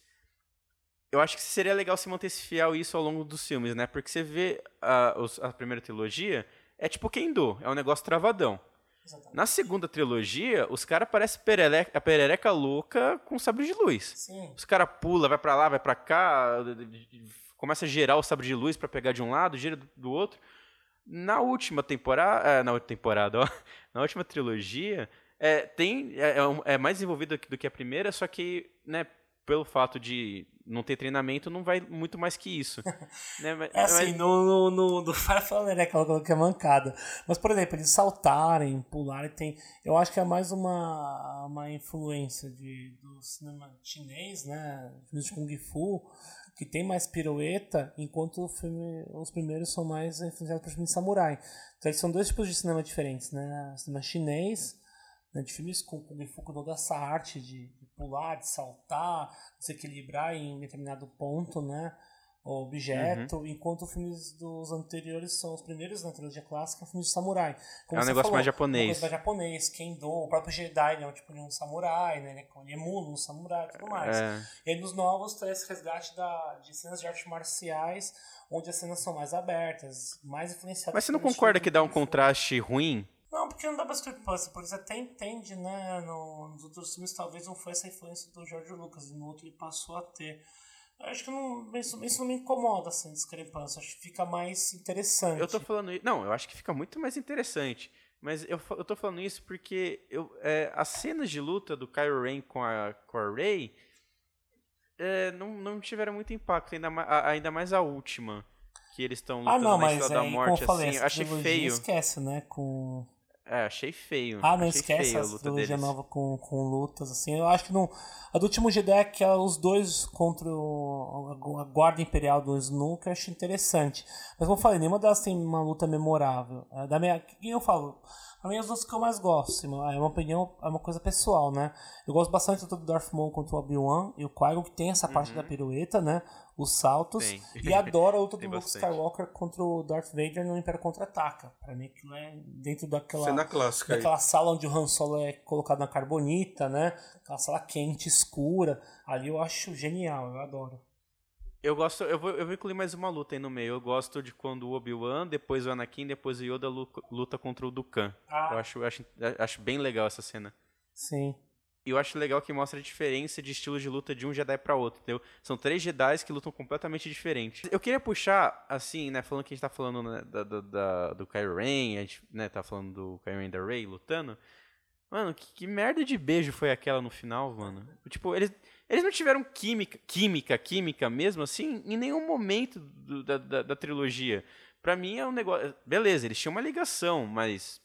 eu acho que seria legal se mantesse fiel isso ao longo dos filmes, né? Porque você vê a, a primeira trilogia, é tipo Kendo, é um negócio travadão. Exatamente. Na segunda trilogia, os caras parecem a perereca louca com sabre de luz. Sim. Os caras pulam, vai para lá, vai para cá, começa a gerar o sabre de luz para pegar de um lado, gira do outro. Na última temporada, é, na última temporada, ó, [LAUGHS] na última trilogia, é, tem é, é, é mais desenvolvido do que a primeira, só que, né, pelo fato de não ter treinamento, não vai muito mais que isso. [LAUGHS] né? mas, é assim, mas... no, no, no, no Fire né, aquela que é mancada. Mas, por exemplo, eles saltarem, pularem, tem. Eu acho que é mais uma, uma influência de, do cinema chinês, né? De Kung Fu, que tem mais pirueta, enquanto filme, os primeiros são mais influenciados por filme de samurai. Então, são dois tipos de cinema diferentes, né? O cinema chinês né, de filmes com Kung Fu, com toda essa arte de, de pular, de saltar, de se equilibrar em determinado ponto, né? O objeto, uhum. enquanto os filmes dos anteriores são os primeiros na trilogia clássica, filmes de samurai. Como é um negócio falou, mais japonês. Um mais japonês, Kendo, o próprio Jedi é um tipo de um samurai, né? Ele emula um samurai e tudo mais. É. E aí nos novos traz esse resgate da, de cenas de artes marciais, onde as cenas são mais abertas, mais influenciadas. Mas você não concorda que dá um contraste ruim não, porque não dá pra discrepância, porque você até entende, né? No, nos outros filmes talvez não foi essa influência do George Lucas, e no outro ele passou a ter. Eu acho que não, isso, isso não me incomoda, assim, discrepância. Acho que fica mais interessante. Eu tô falando isso. Não, eu acho que fica muito mais interessante. Mas eu, eu tô falando isso porque eu, é, as cenas de luta do Kylo Ren com a, com a Rey é, não, não tiveram muito impacto, ainda, ainda mais a última. Que eles estão lutando ah, não, na mas Estrela da Morte, falei, assim. Achei feio. esquece, né? Com é, achei feio. Ah, não achei esquece a trilogia nova com, com lutas, assim. Eu acho que não. A do último Jedi é que é os dois contra o, a Guarda Imperial do Snoke, que eu achei interessante. Mas como eu falei, nenhuma delas tem uma luta memorável. É, da minha, quem eu falo? A minha as duas que eu mais gosto, assim, é uma opinião, é uma coisa pessoal, né? Eu gosto bastante do Darth Maul contra o Obi-Wan e o Qui-Gon, que tem essa parte uhum. da pirueta, né? Os saltos. [LAUGHS] Tem. E adoro a luta do Luke Skywalker contra o Darth Vader no Império Contra-Ataca. Pra mim aquilo é dentro daquela... Cena clássica Daquela aí. sala onde o Han Solo é colocado na carbonita, né? Aquela sala quente, escura. Ali eu acho genial, eu adoro. Eu gosto, eu vou, eu vou incluir mais uma luta aí no meio. Eu gosto de quando o Obi-Wan, depois o Anakin, depois o Yoda luta contra o Dukan. Ah. Eu acho, acho, acho bem legal essa cena. Sim. Eu acho legal que mostra a diferença de estilo de luta de um Jedi para outro, entendeu? São três Jedi que lutam completamente diferentes. Eu queria puxar, assim, né, falando que a gente tá falando né, da, da, da, do Kylo Ren, a gente né, tá falando do Kylo Ren da Rey lutando. Mano, que, que merda de beijo foi aquela no final, mano? Tipo, eles eles não tiveram química, química, química mesmo, assim, em nenhum momento do, da, da, da, trilogia. Pra mim é um negócio. Beleza, eles tinham uma ligação, mas.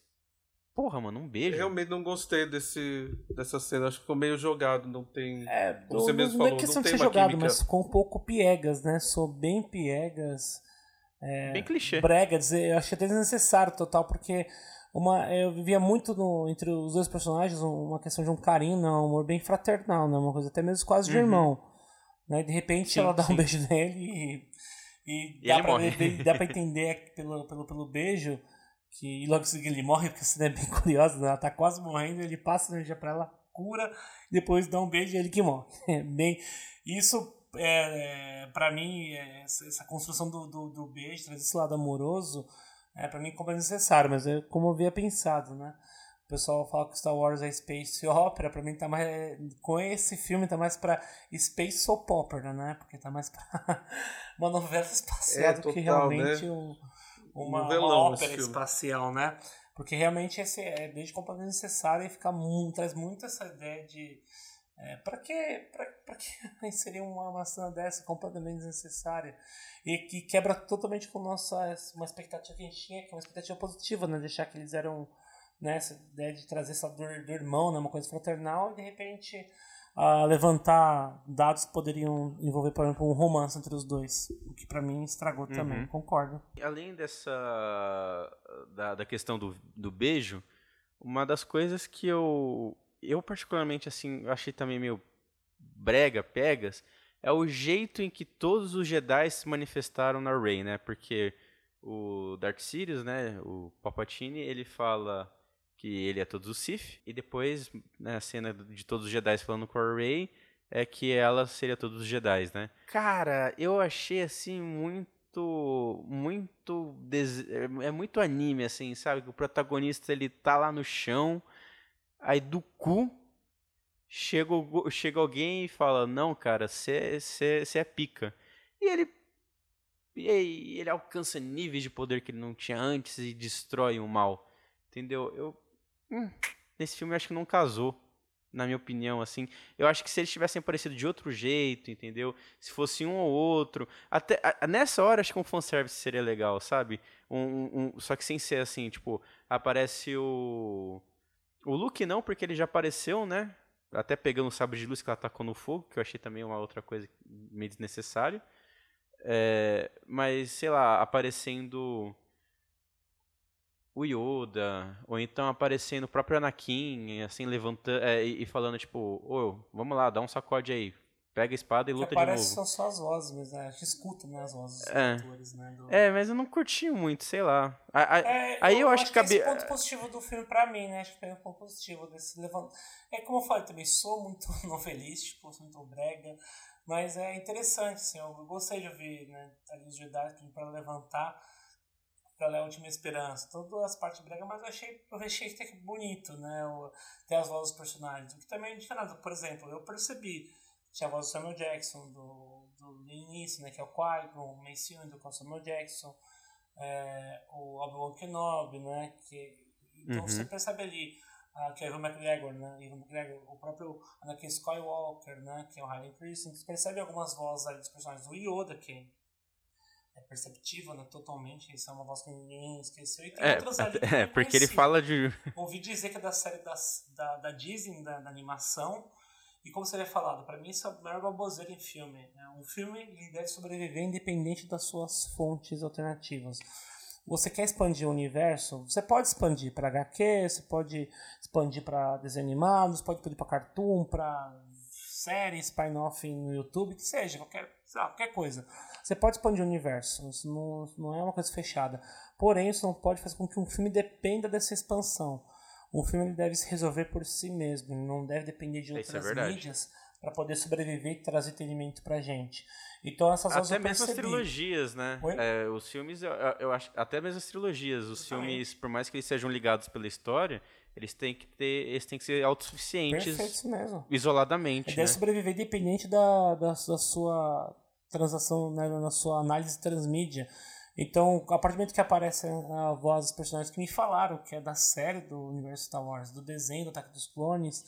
Porra, mano, um beijo. Eu realmente não gostei desse, dessa cena. Acho que ficou meio jogado. Não tem. É, Como você não- mesmo não é falou, questão não de tem ser jogado, química. mas ficou um pouco piegas, né? Sou bem piegas. Bem clichê. brega, dizer, eu achei até desnecessário total, porque uma, eu vivia muito no- entre os dois personagens uma questão de um carinho, né, um amor bem fraternal, né, uma coisa até mesmo quase de Uhum. irmão. Né, de repente Sim, ela dá sim. um beijo [LAUGHS] nele e, e E dá, pra dá pra entender pelo, pelo, pelo beijo que e logo em seguida ele morre, porque a cena é bem [LAUGHS] curiosa, né, ela tá quase morrendo, ele passa a energia pra ela, cura, depois dá um beijo e ele que morre. [LAUGHS] É bem, isso é, é, para mim, é, essa, construção do, do, do beijo, trazer esse lado amoroso, é para mim como é necessário, mas é como eu havia pensado, né? O pessoal fala que Star Wars é space opera, pra mim tá mais com esse filme tá mais pra space soap opera, né? Porque tá mais [LAUGHS] pra uma novela espacial É, do que total, realmente né? um- uma, Novelão uma ópera espacial, né? Porque realmente esse é desde completamente necessário e fica mu- traz muito essa ideia de é, para que pra que [LAUGHS] inserir uma, cena dessa completamente desnecessária e que quebra totalmente com nossa uma expectativa que a gente tinha, que é uma expectativa positiva, né? Deixar que eles eram né, essa ideia de trazer essa dor do irmão, né, uma coisa fraternal, e de repente ah, levantar dados que poderiam envolver, por exemplo, um romance entre os dois, o que pra mim estragou também, Uhum. concordo. Além dessa. da, da questão do, do beijo, uma das coisas que eu. Eu, particularmente, assim, eu achei também meio brega, pegas, é o jeito em que todos os Jedi se manifestaram na Rey, né? Porque o Darth Sidious, né, o Palpatine, ele fala que ele é todos os Sith, e depois, né, a cena de todos os Jedi falando com a Rey é que ela seria todos os Jedi, né? Cara, eu achei assim muito muito é muito anime assim, sabe? Que o protagonista ele tá lá no chão, aí do cu chega, chega alguém e fala: "Não, cara, você é pica". E ele e ele alcança níveis de poder que ele não tinha antes e destrói o mal. Entendeu? Eu hum, nesse filme eu acho que não casou, na minha opinião, assim. Eu acho que se eles tivessem aparecido de outro jeito, entendeu? Se fosse um ou outro, até a- nessa hora acho que um fanservice seria legal, sabe? Um, um- só que sem ser assim, tipo, aparece o o Luke não, porque ele já apareceu, né? Até pegando o sabre de luz que ela tacou no fogo, que eu achei também uma outra coisa meio desnecessário. É, mas, sei lá, aparecendo o Yoda, ou então aparecendo o próprio Anakin, assim, levantando e, e falando, tipo, ô, vamos lá, dá um sacode aí, pega a espada e que luta de aparece novo. são só as vozes, mas né? a gente escuta né, as vozes dos É. atores, né? do- É, mas eu não curti muito, sei lá. A- a- É, aí eu, acho que esse cabe... é o ponto positivo do filme pra mim, né? Acho que é o ponto positivo desse levant... É como eu falei também, sou muito [LAUGHS] novelístico, sou muito brega, mas é interessante, assim, eu gostei de ouvir, né, ali os Jedi pra levantar pra ler a última esperança, todas as partes brega, mas eu achei, eu achei até que bonito, né? O, ter as vozes dos personagens, o que também é diferente. Por exemplo, eu percebi, tinha a voz do Samuel Jackson, do, do início, né, que é o Qui-Gon, o Mace Windu, que é o Samuel Jackson, é, o Obi-Wan Kenobi, né? Que, então Uhum. você percebe ali ah, que é o Ivan McGregor, né? Ivan McGregor, o próprio Anakin Skywalker, né? Que é o Hayden Christensen. Você percebe algumas vozes ali dos personagens do Yoda, que é perceptível, né? Totalmente. Isso é uma voz que ninguém esqueceu. E tem É, outras ali [LAUGHS] é, porque ele fala de... Ouvi dizer que é da série das, da, da Disney, da, da animação. E como você havia falado, pra mim isso é a maior baboseira em filme. né? Um filme ele deve sobreviver independente das suas fontes alternativas. Você quer expandir o universo? Você pode expandir para HQ, você pode expandir para desenho animado, você pode expandir para cartoon, para série, spin-off no YouTube, que seja, qualquer, lá, qualquer coisa. Você pode expandir o universo, isso não, não é uma coisa fechada. Porém, isso não pode fazer com que um filme dependa dessa expansão. Um filme deve se resolver por si mesmo, não deve depender de Isso é outras verdade. mídias para poder sobreviver e trazer entretenimento pra gente. Então essas Até mesmo as trilogias, né? É, os filmes, eu, eu- acho, até mesmo as trilogias, os Exatamente. filmes, por mais que eles sejam ligados pela história, eles têm que ter, eles têm que ser autossuficientes Perfeito isoladamente, Ele né? deve sobreviver independente da, da, da sua transação, né, na sua análise transmídia. Então, a partir do momento que aparece a voz dos personagens que me falaram, que é da série do universo Star Wars, do desenho do Ataque dos Clones,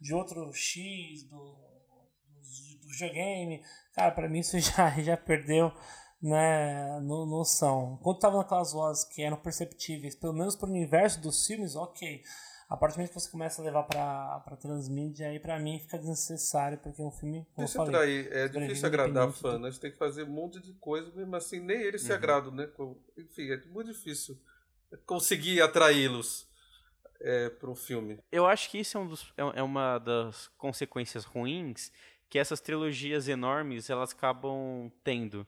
de outro X, do, do, do videogame, cara, pra mim isso [LAUGHS] já, já perdeu né, não, não são. Quando tava naquelas vozes que eram perceptíveis, pelo menos para o universo dos filmes, ok. A partir do momento que você começa a levar para pra transmídia, aí para mim fica desnecessário, porque é um filme. Como Difícil atrair, é difícil agradar fã, né? Você tem que fazer um monte de coisa, mesmo assim, nem eles uhum. se agradam, né? Enfim, é muito difícil conseguir atraí-los é, para o filme. Eu acho que isso é, um dos, é, é uma das consequências ruins que essas trilogias enormes elas acabam tendo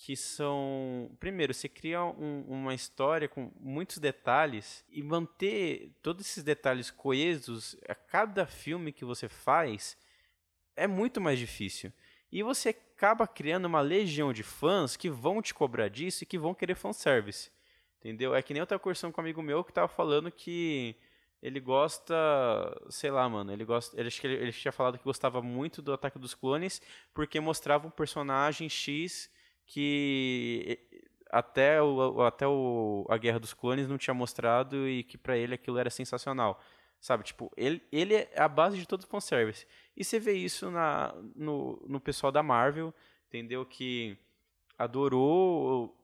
que são. Primeiro, você cria um, uma história com muitos detalhes e manter todos esses detalhes coesos a cada filme que você faz é muito mais difícil. E você acaba criando uma legião de fãs que vão te cobrar disso e que vão querer fanservice. Entendeu? É que nem eu tava conversando com um amigo meu que tava falando que ele gosta, sei lá, mano, ele gosta, ele, ele, ele tinha falado que gostava muito do Ataque dos Clones porque mostrava um personagem X que até, o, até o, a Guerra dos Clones não tinha mostrado e que para ele aquilo era sensacional. Sabe, tipo, ele, ele é a base de todo fanservice. E você vê isso na, no, no pessoal da Marvel, entendeu? Que adorou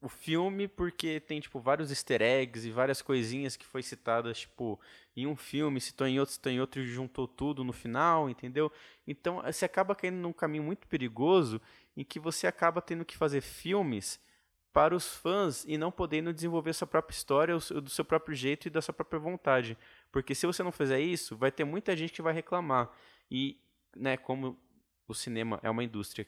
o filme porque tem tipo vários easter eggs e várias coisinhas que foi citadas tipo em um filme, citou em outro, citou em outro e juntou tudo no final, entendeu? Então você acaba caindo num caminho muito perigoso em que você acaba tendo que fazer filmes para os fãs e não podendo desenvolver sua própria história do seu próprio jeito e da sua própria vontade. Porque se você não fizer isso, vai ter muita gente que vai reclamar. E, né, como o cinema é uma indústria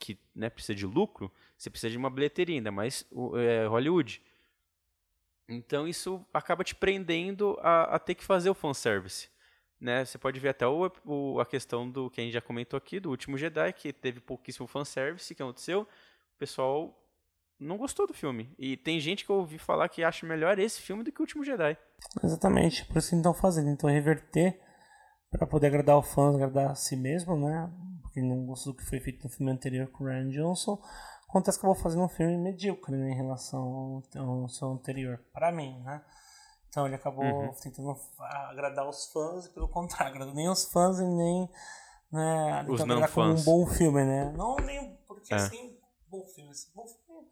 que né, precisa de lucro, você precisa de uma bilheteria, ainda mais é, Hollywood. Então isso acaba te prendendo a, a ter que fazer o fanservice né, você pode ver até o, o, a questão do que a gente já comentou aqui, do último Jedi, que teve pouquíssimo fanservice, que aconteceu. O pessoal não gostou do filme. E tem gente que eu ouvi falar que acha melhor esse filme do que o último Jedi. Exatamente, por isso que estão fazendo. Então reverter para poder agradar o fã, agradar a si mesmo, né? Porque não gostou do que foi feito no filme anterior com o Ryan Johnson. Acontece que eu vou fazer um filme medíocre né, em relação ao, ao seu anterior, para mim, né? Então ele acabou uhum. tentando agradar os fãs e pelo contrário, agradou nem os fãs e nem né, os não fãs. um bom filme, né? Não nem porque é. assim, bom filme, assim, bom filme,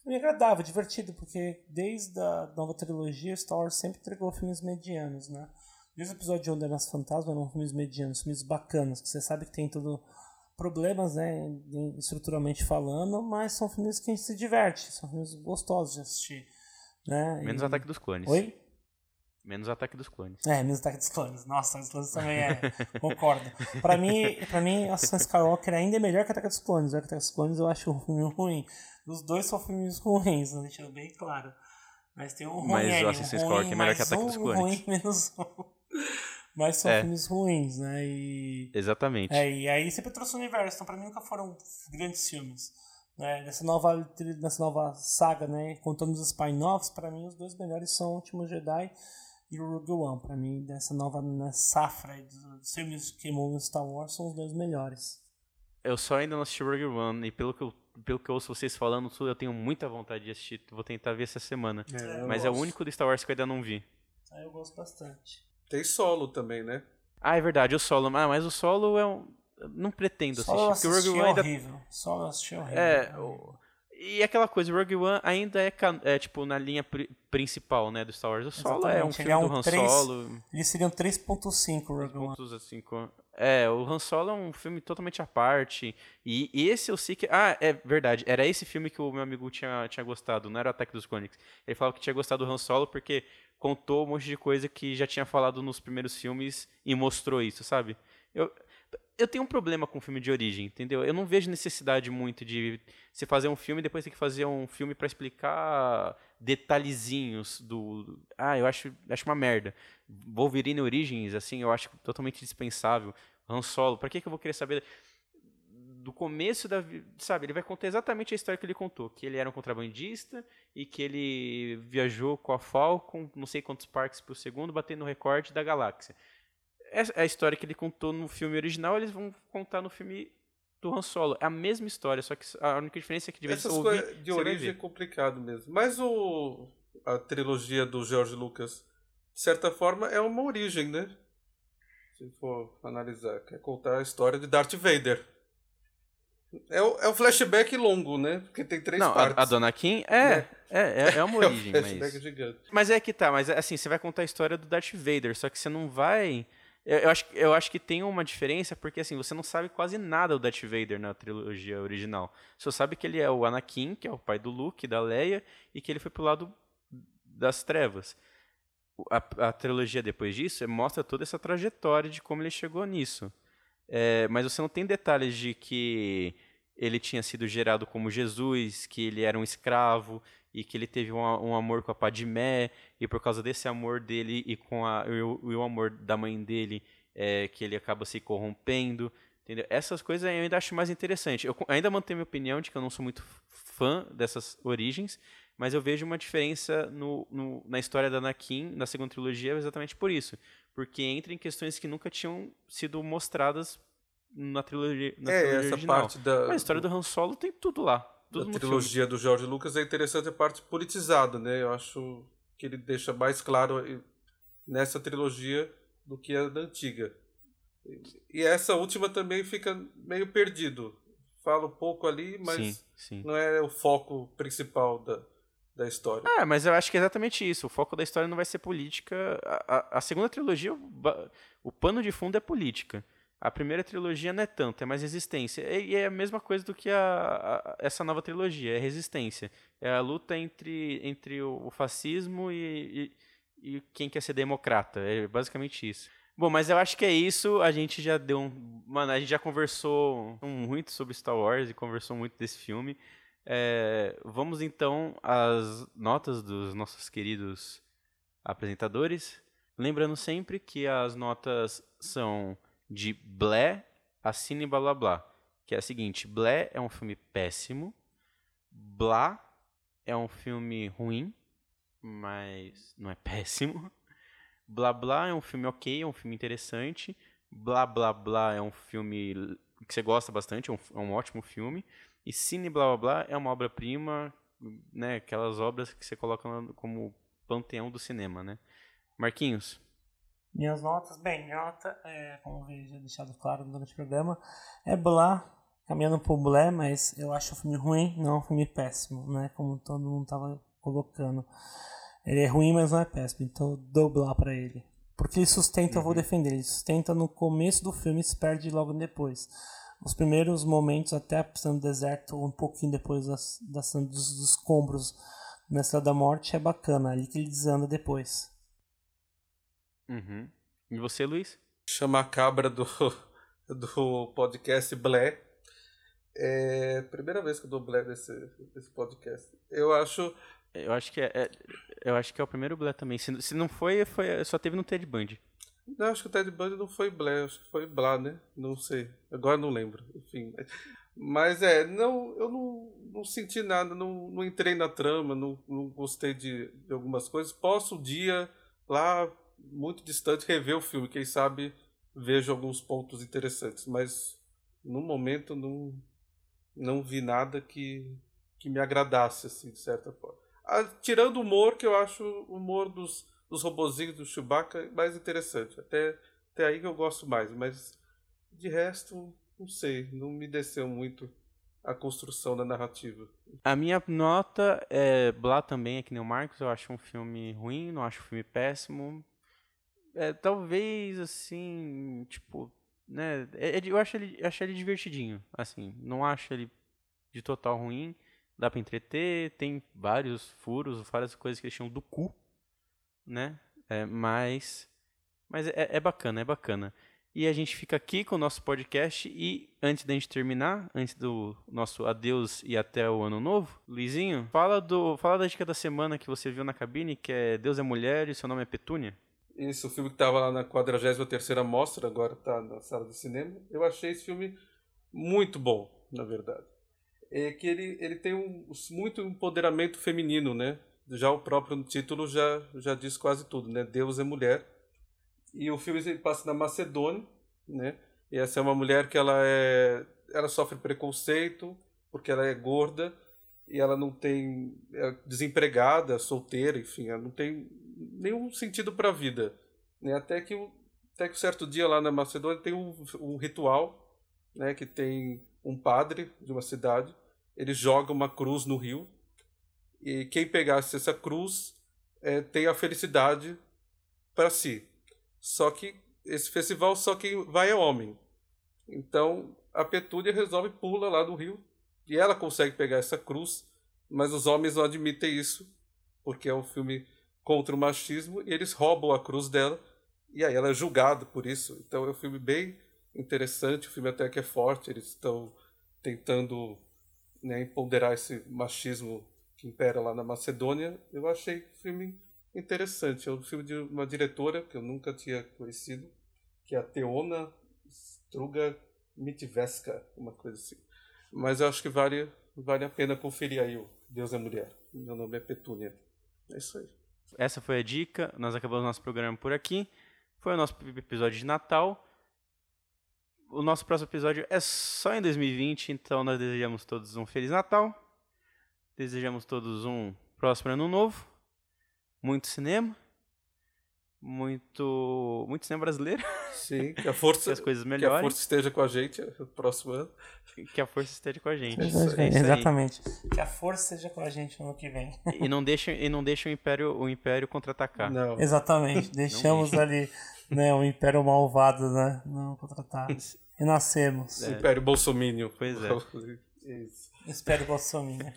filme agradável, divertido, porque desde a nova trilogia Star Wars sempre entregou filmes medianos, né? Desde o episódio de Onda nas Fantasmas eram filmes medianos, filmes bacanas, que você sabe que tem todo problemas, né, estruturalmente falando, mas são filmes que a gente se diverte, são filmes gostosos de assistir, né? Menos e... Ataque dos Clones. Oi? Menos Ataque dos Clones. É, menos Ataque dos Clones. Nossa, Ataque dos Clones também é. Concordo. Pra mim, pra mim, Ascensão Skywalker ainda é melhor que Ataque dos Clones. O Ataque dos Clones eu acho um filme ruim. Os dois são filmes ruins, né? deixando bem claro. Mas tem um ruim Mas aí, o Assassin's Creed é melhor que Ataque um dos Clones. ruim menos um. Mas são é. filmes ruins, né? E... Exatamente. É, e aí sempre trouxe o universo. Então pra mim nunca foram grandes filmes. Né? Nessa, nova, nessa nova saga, né? Contando os spin-offs, pra mim os dois melhores são O Último Jedi e o Rogue One. Pra mim, dessa nova né, safra dos filmes que queimou no Star Wars, são os dois melhores. Eu só ainda não assisti Rogue One, e pelo que eu, pelo que eu ouço vocês falando, eu tenho muita vontade de assistir. Vou tentar ver essa semana. É, Mas gosto. é o único do Star Wars que eu ainda não vi. Ah, eu gosto bastante. Tem solo também, né? Ah, é verdade, o solo. Ah, mas o solo é um. Não pretendo solo assistir. Porque o Rogue One ainda. Horrível. Solo assisti horrível. É, o... E aquela coisa, Rogue One ainda é, é tipo na linha pr principal, né, do Star Wars. O Solo Exatamente. é um filme é um do Han 3, Solo. Eles seriam 3.5 Rogue One. 3.5. É, o Han Solo é um filme totalmente à parte. E, e, esse eu sei que. Ah, é verdade. Era esse filme que o meu amigo tinha, tinha gostado, não era o Ataque dos Clones. Ele falava que tinha gostado do Han Solo porque contou um monte de coisa que já tinha falado nos primeiros filmes e mostrou isso, sabe? Eu, eu tenho um problema com filme de origem, entendeu? Eu não vejo necessidade muito de você fazer um filme e depois ter que fazer um filme para explicar detalhezinhos do. Ah, eu acho, acho uma merda. Wolverine Origins, assim, eu acho totalmente dispensável. Han Solo, pra que, que eu vou querer saber do começo da. Sabe, ele vai contar exatamente a história que ele contou: que ele era um contrabandista e que ele viajou com a Falcon, não sei quantos parques por segundo, batendo o recorde da galáxia é a história que ele contou no filme original, eles vão contar no filme do Han Solo. É a mesma história, só que a única diferença é que de vez Essas ouvir, de origem é complicado mesmo. Mas o a trilogia do George Lucas, de certa forma, é uma origem, né? Se for analisar, quer contar a história de Darth Vader. É o, é o flashback longo, né? Porque tem três Não, partes. a, a Dona Kim é, Né? é, é, é uma [LAUGHS] É um origem, flashback mas... gigante. Mas é que tá, mas assim, você vai contar a história do Darth Vader, só que você não vai... Eu, eu acho, eu acho que tem uma diferença, porque assim, você não sabe quase nada do Darth Vader na trilogia original. Você só sabe que ele é o Anakin, que é o pai do Luke, da Leia, e que ele foi pro lado das trevas. A, a trilogia depois disso mostra toda essa trajetória de como ele chegou nisso. É, mas você não tem detalhes de que ele tinha sido gerado como Jesus, que ele era um escravo e que ele teve um, um amor com a Padmé e por causa desse amor dele e com a, e o, e o amor da mãe dele é, que ele acaba se corrompendo. Entendeu? Essas coisas eu ainda acho mais interessante. Eu ainda mantenho minha opinião de que eu não sou muito fã dessas origens, mas eu vejo uma diferença no, no- na história da Anakin, na segunda trilogia, exatamente por isso. Porque entra em questões que nunca tinham sido mostradas na trilogia, na É, trilogia essa original. parte da, Mas a história do Han Solo tem tudo lá. Tudo da no filme. trilogia do George Lucas é interessante a parte politizada, né? Eu acho que ele deixa mais claro nessa trilogia do que a da antiga. E- E essa última também fica meio perdido. Fala um pouco ali, mas Sim, sim. não é o foco principal da, da história. É, mas eu acho que é exatamente isso. O foco da história não vai ser política. A, a- a segunda trilogia, o, o pano de fundo é política. A primeira trilogia não é tanto, é mais resistência. E, é a mesma coisa do que a, a- essa nova trilogia, é resistência. É a luta entre, entre o, o fascismo e, e, e quem quer ser democrata. É basicamente isso. Bom, mas eu acho que é isso. A gente já deu um. Mano, a gente já conversou muito sobre Star Wars e conversou muito desse filme. É, vamos então às notas dos nossos queridos apresentadores. Lembrando sempre que as notas são de Blé a Cine Blá Blá Blá. Que é a seguinte: Blé é um filme péssimo. Blá é um filme ruim, mas não é péssimo. Blá Blá é um filme ok, é um filme interessante. Blá Blá Blá é um filme que você gosta bastante, é um, é um ótimo filme. E Cine Blá Blá Blá é uma obra-prima, né? Aquelas obras que você coloca como panteão do cinema, né? Marquinhos, Minhas notas, bem, minha nota, é, como eu já deixado claro durante o programa, é Blá, caminhando pro Blé, mas eu acho o filme ruim, não um filme péssimo, né? Como todo mundo tava colocando. Ele é ruim, mas não é péssimo, então eu dou Blá pra ele. Porque ele sustenta, eu vou defender, ele sustenta no começo do filme e se perde logo depois. Os primeiros momentos, até a do deserto, um pouquinho depois das, da cena dos, dos escombros na Estrada da Morte, é bacana, ali que ele desanda depois. Uhum. E você, Luiz? Chama a cabra do, [LAUGHS] do podcast Blé. É a primeira vez que eu dou Blé nesse, nesse podcast. Eu acho. Eu acho que é, é- eu acho que é o primeiro Blé também. Se, se não foi, foi, só teve no Ted Bundy. Não, acho que o Ted Bundy não foi Blé, acho que foi Blá, né? Não sei. Agora não lembro. Enfim. Mas é, não, eu não, não senti nada, não, não entrei na trama, não, não gostei de, de algumas coisas. Posso um dia, lá, muito distante, rever o filme. Quem sabe vejo alguns pontos interessantes. Mas no momento não, não vi nada que, que me agradasse, assim, de certa forma. Ah, tirando o humor, que eu acho o humor dos, dos robozinhos do Chewbacca mais interessante. Até, até aí que eu gosto mais. Mas de resto, não sei. Não me desceu muito a construção da narrativa. A minha nota é Blá também, é que nem o Marcos. Eu acho um filme ruim, não acho um filme péssimo. É, talvez, assim, tipo, né? é- é eu acho ele, acho ele divertidinho, assim. Não acho ele de total ruim. Dá pra entreter, tem vários furos, várias coisas que eles chamam do cu, né? É, mas mas é, é bacana, é bacana. E a gente fica aqui com o nosso podcast e antes da gente terminar, antes do nosso adeus e até o ano novo, Luizinho, fala do fala da dica da semana que você viu na cabine, que é Deus é mulher e seu nome é Petúnia. Esse o filme que estava lá na 43ª mostra, agora está na sala de cinema. Eu achei esse filme muito bom, na verdade. É que ele, ele tem um, muito empoderamento feminino, né? Já o próprio título já, já diz quase tudo, né? Deus é mulher. E o filme ele passa na Macedônia, né? E essa é uma mulher que ela é ela sofre preconceito porque ela é gorda e ela não tem é desempregada, solteira, enfim, ela não tem nenhum sentido para a vida, né? Até que até que um certo dia lá na Macedônia tem um, um ritual, né, que tem um padre de uma cidade, ele joga uma cruz no rio e quem pegasse essa cruz é, tem a felicidade para si. Só que esse festival só quem vai é homem. Então a Petúnia resolve pula lá do rio e ela consegue pegar essa cruz, mas os homens não admitem isso porque é um filme contra o machismo e eles roubam a cruz dela e aí ela é julgada por isso. Então é um filme bem interessante, o filme até que é forte, eles estão tentando né, empoderar esse machismo que impera lá na Macedônia. Eu achei o filme interessante. É um filme de uma diretora que eu nunca tinha conhecido, que é a Teona Struga Mitveska, uma coisa assim. Mas eu acho que vale, vale a pena conferir aí o Deus é Mulher. Meu nome é Petúnia. É isso aí. Essa foi a dica. Nós acabamos nosso programa por aqui. Foi o nosso episódio de Natal. O nosso próximo episódio é só em 2020, então nós desejamos todos um Feliz Natal. Desejamos todos um próximo ano novo. Muito cinema. Muito, muito cinema brasileiro. [LAUGHS] Sim, que a força, que as coisas que melhorem. a força esteja com a gente no próximo ano. Que a força esteja com a gente. Isso É isso aí. Exatamente. Que a força seja com a gente no ano que vem. E não deixem, e não deixem o Império, o Império contra-atacar. Não. Exatamente. Deixamos ali né, o Império Malvado, né? Não contratar. Renascemos. É. Império Bolsominion. Pois é. Isso. Espero Bolsonaro.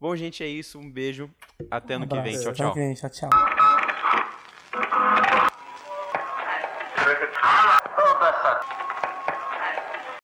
Bom, gente, é isso. Um beijo. Até ano que vem. Tchau, Até ano tchau. que vem. Tchau, tchau.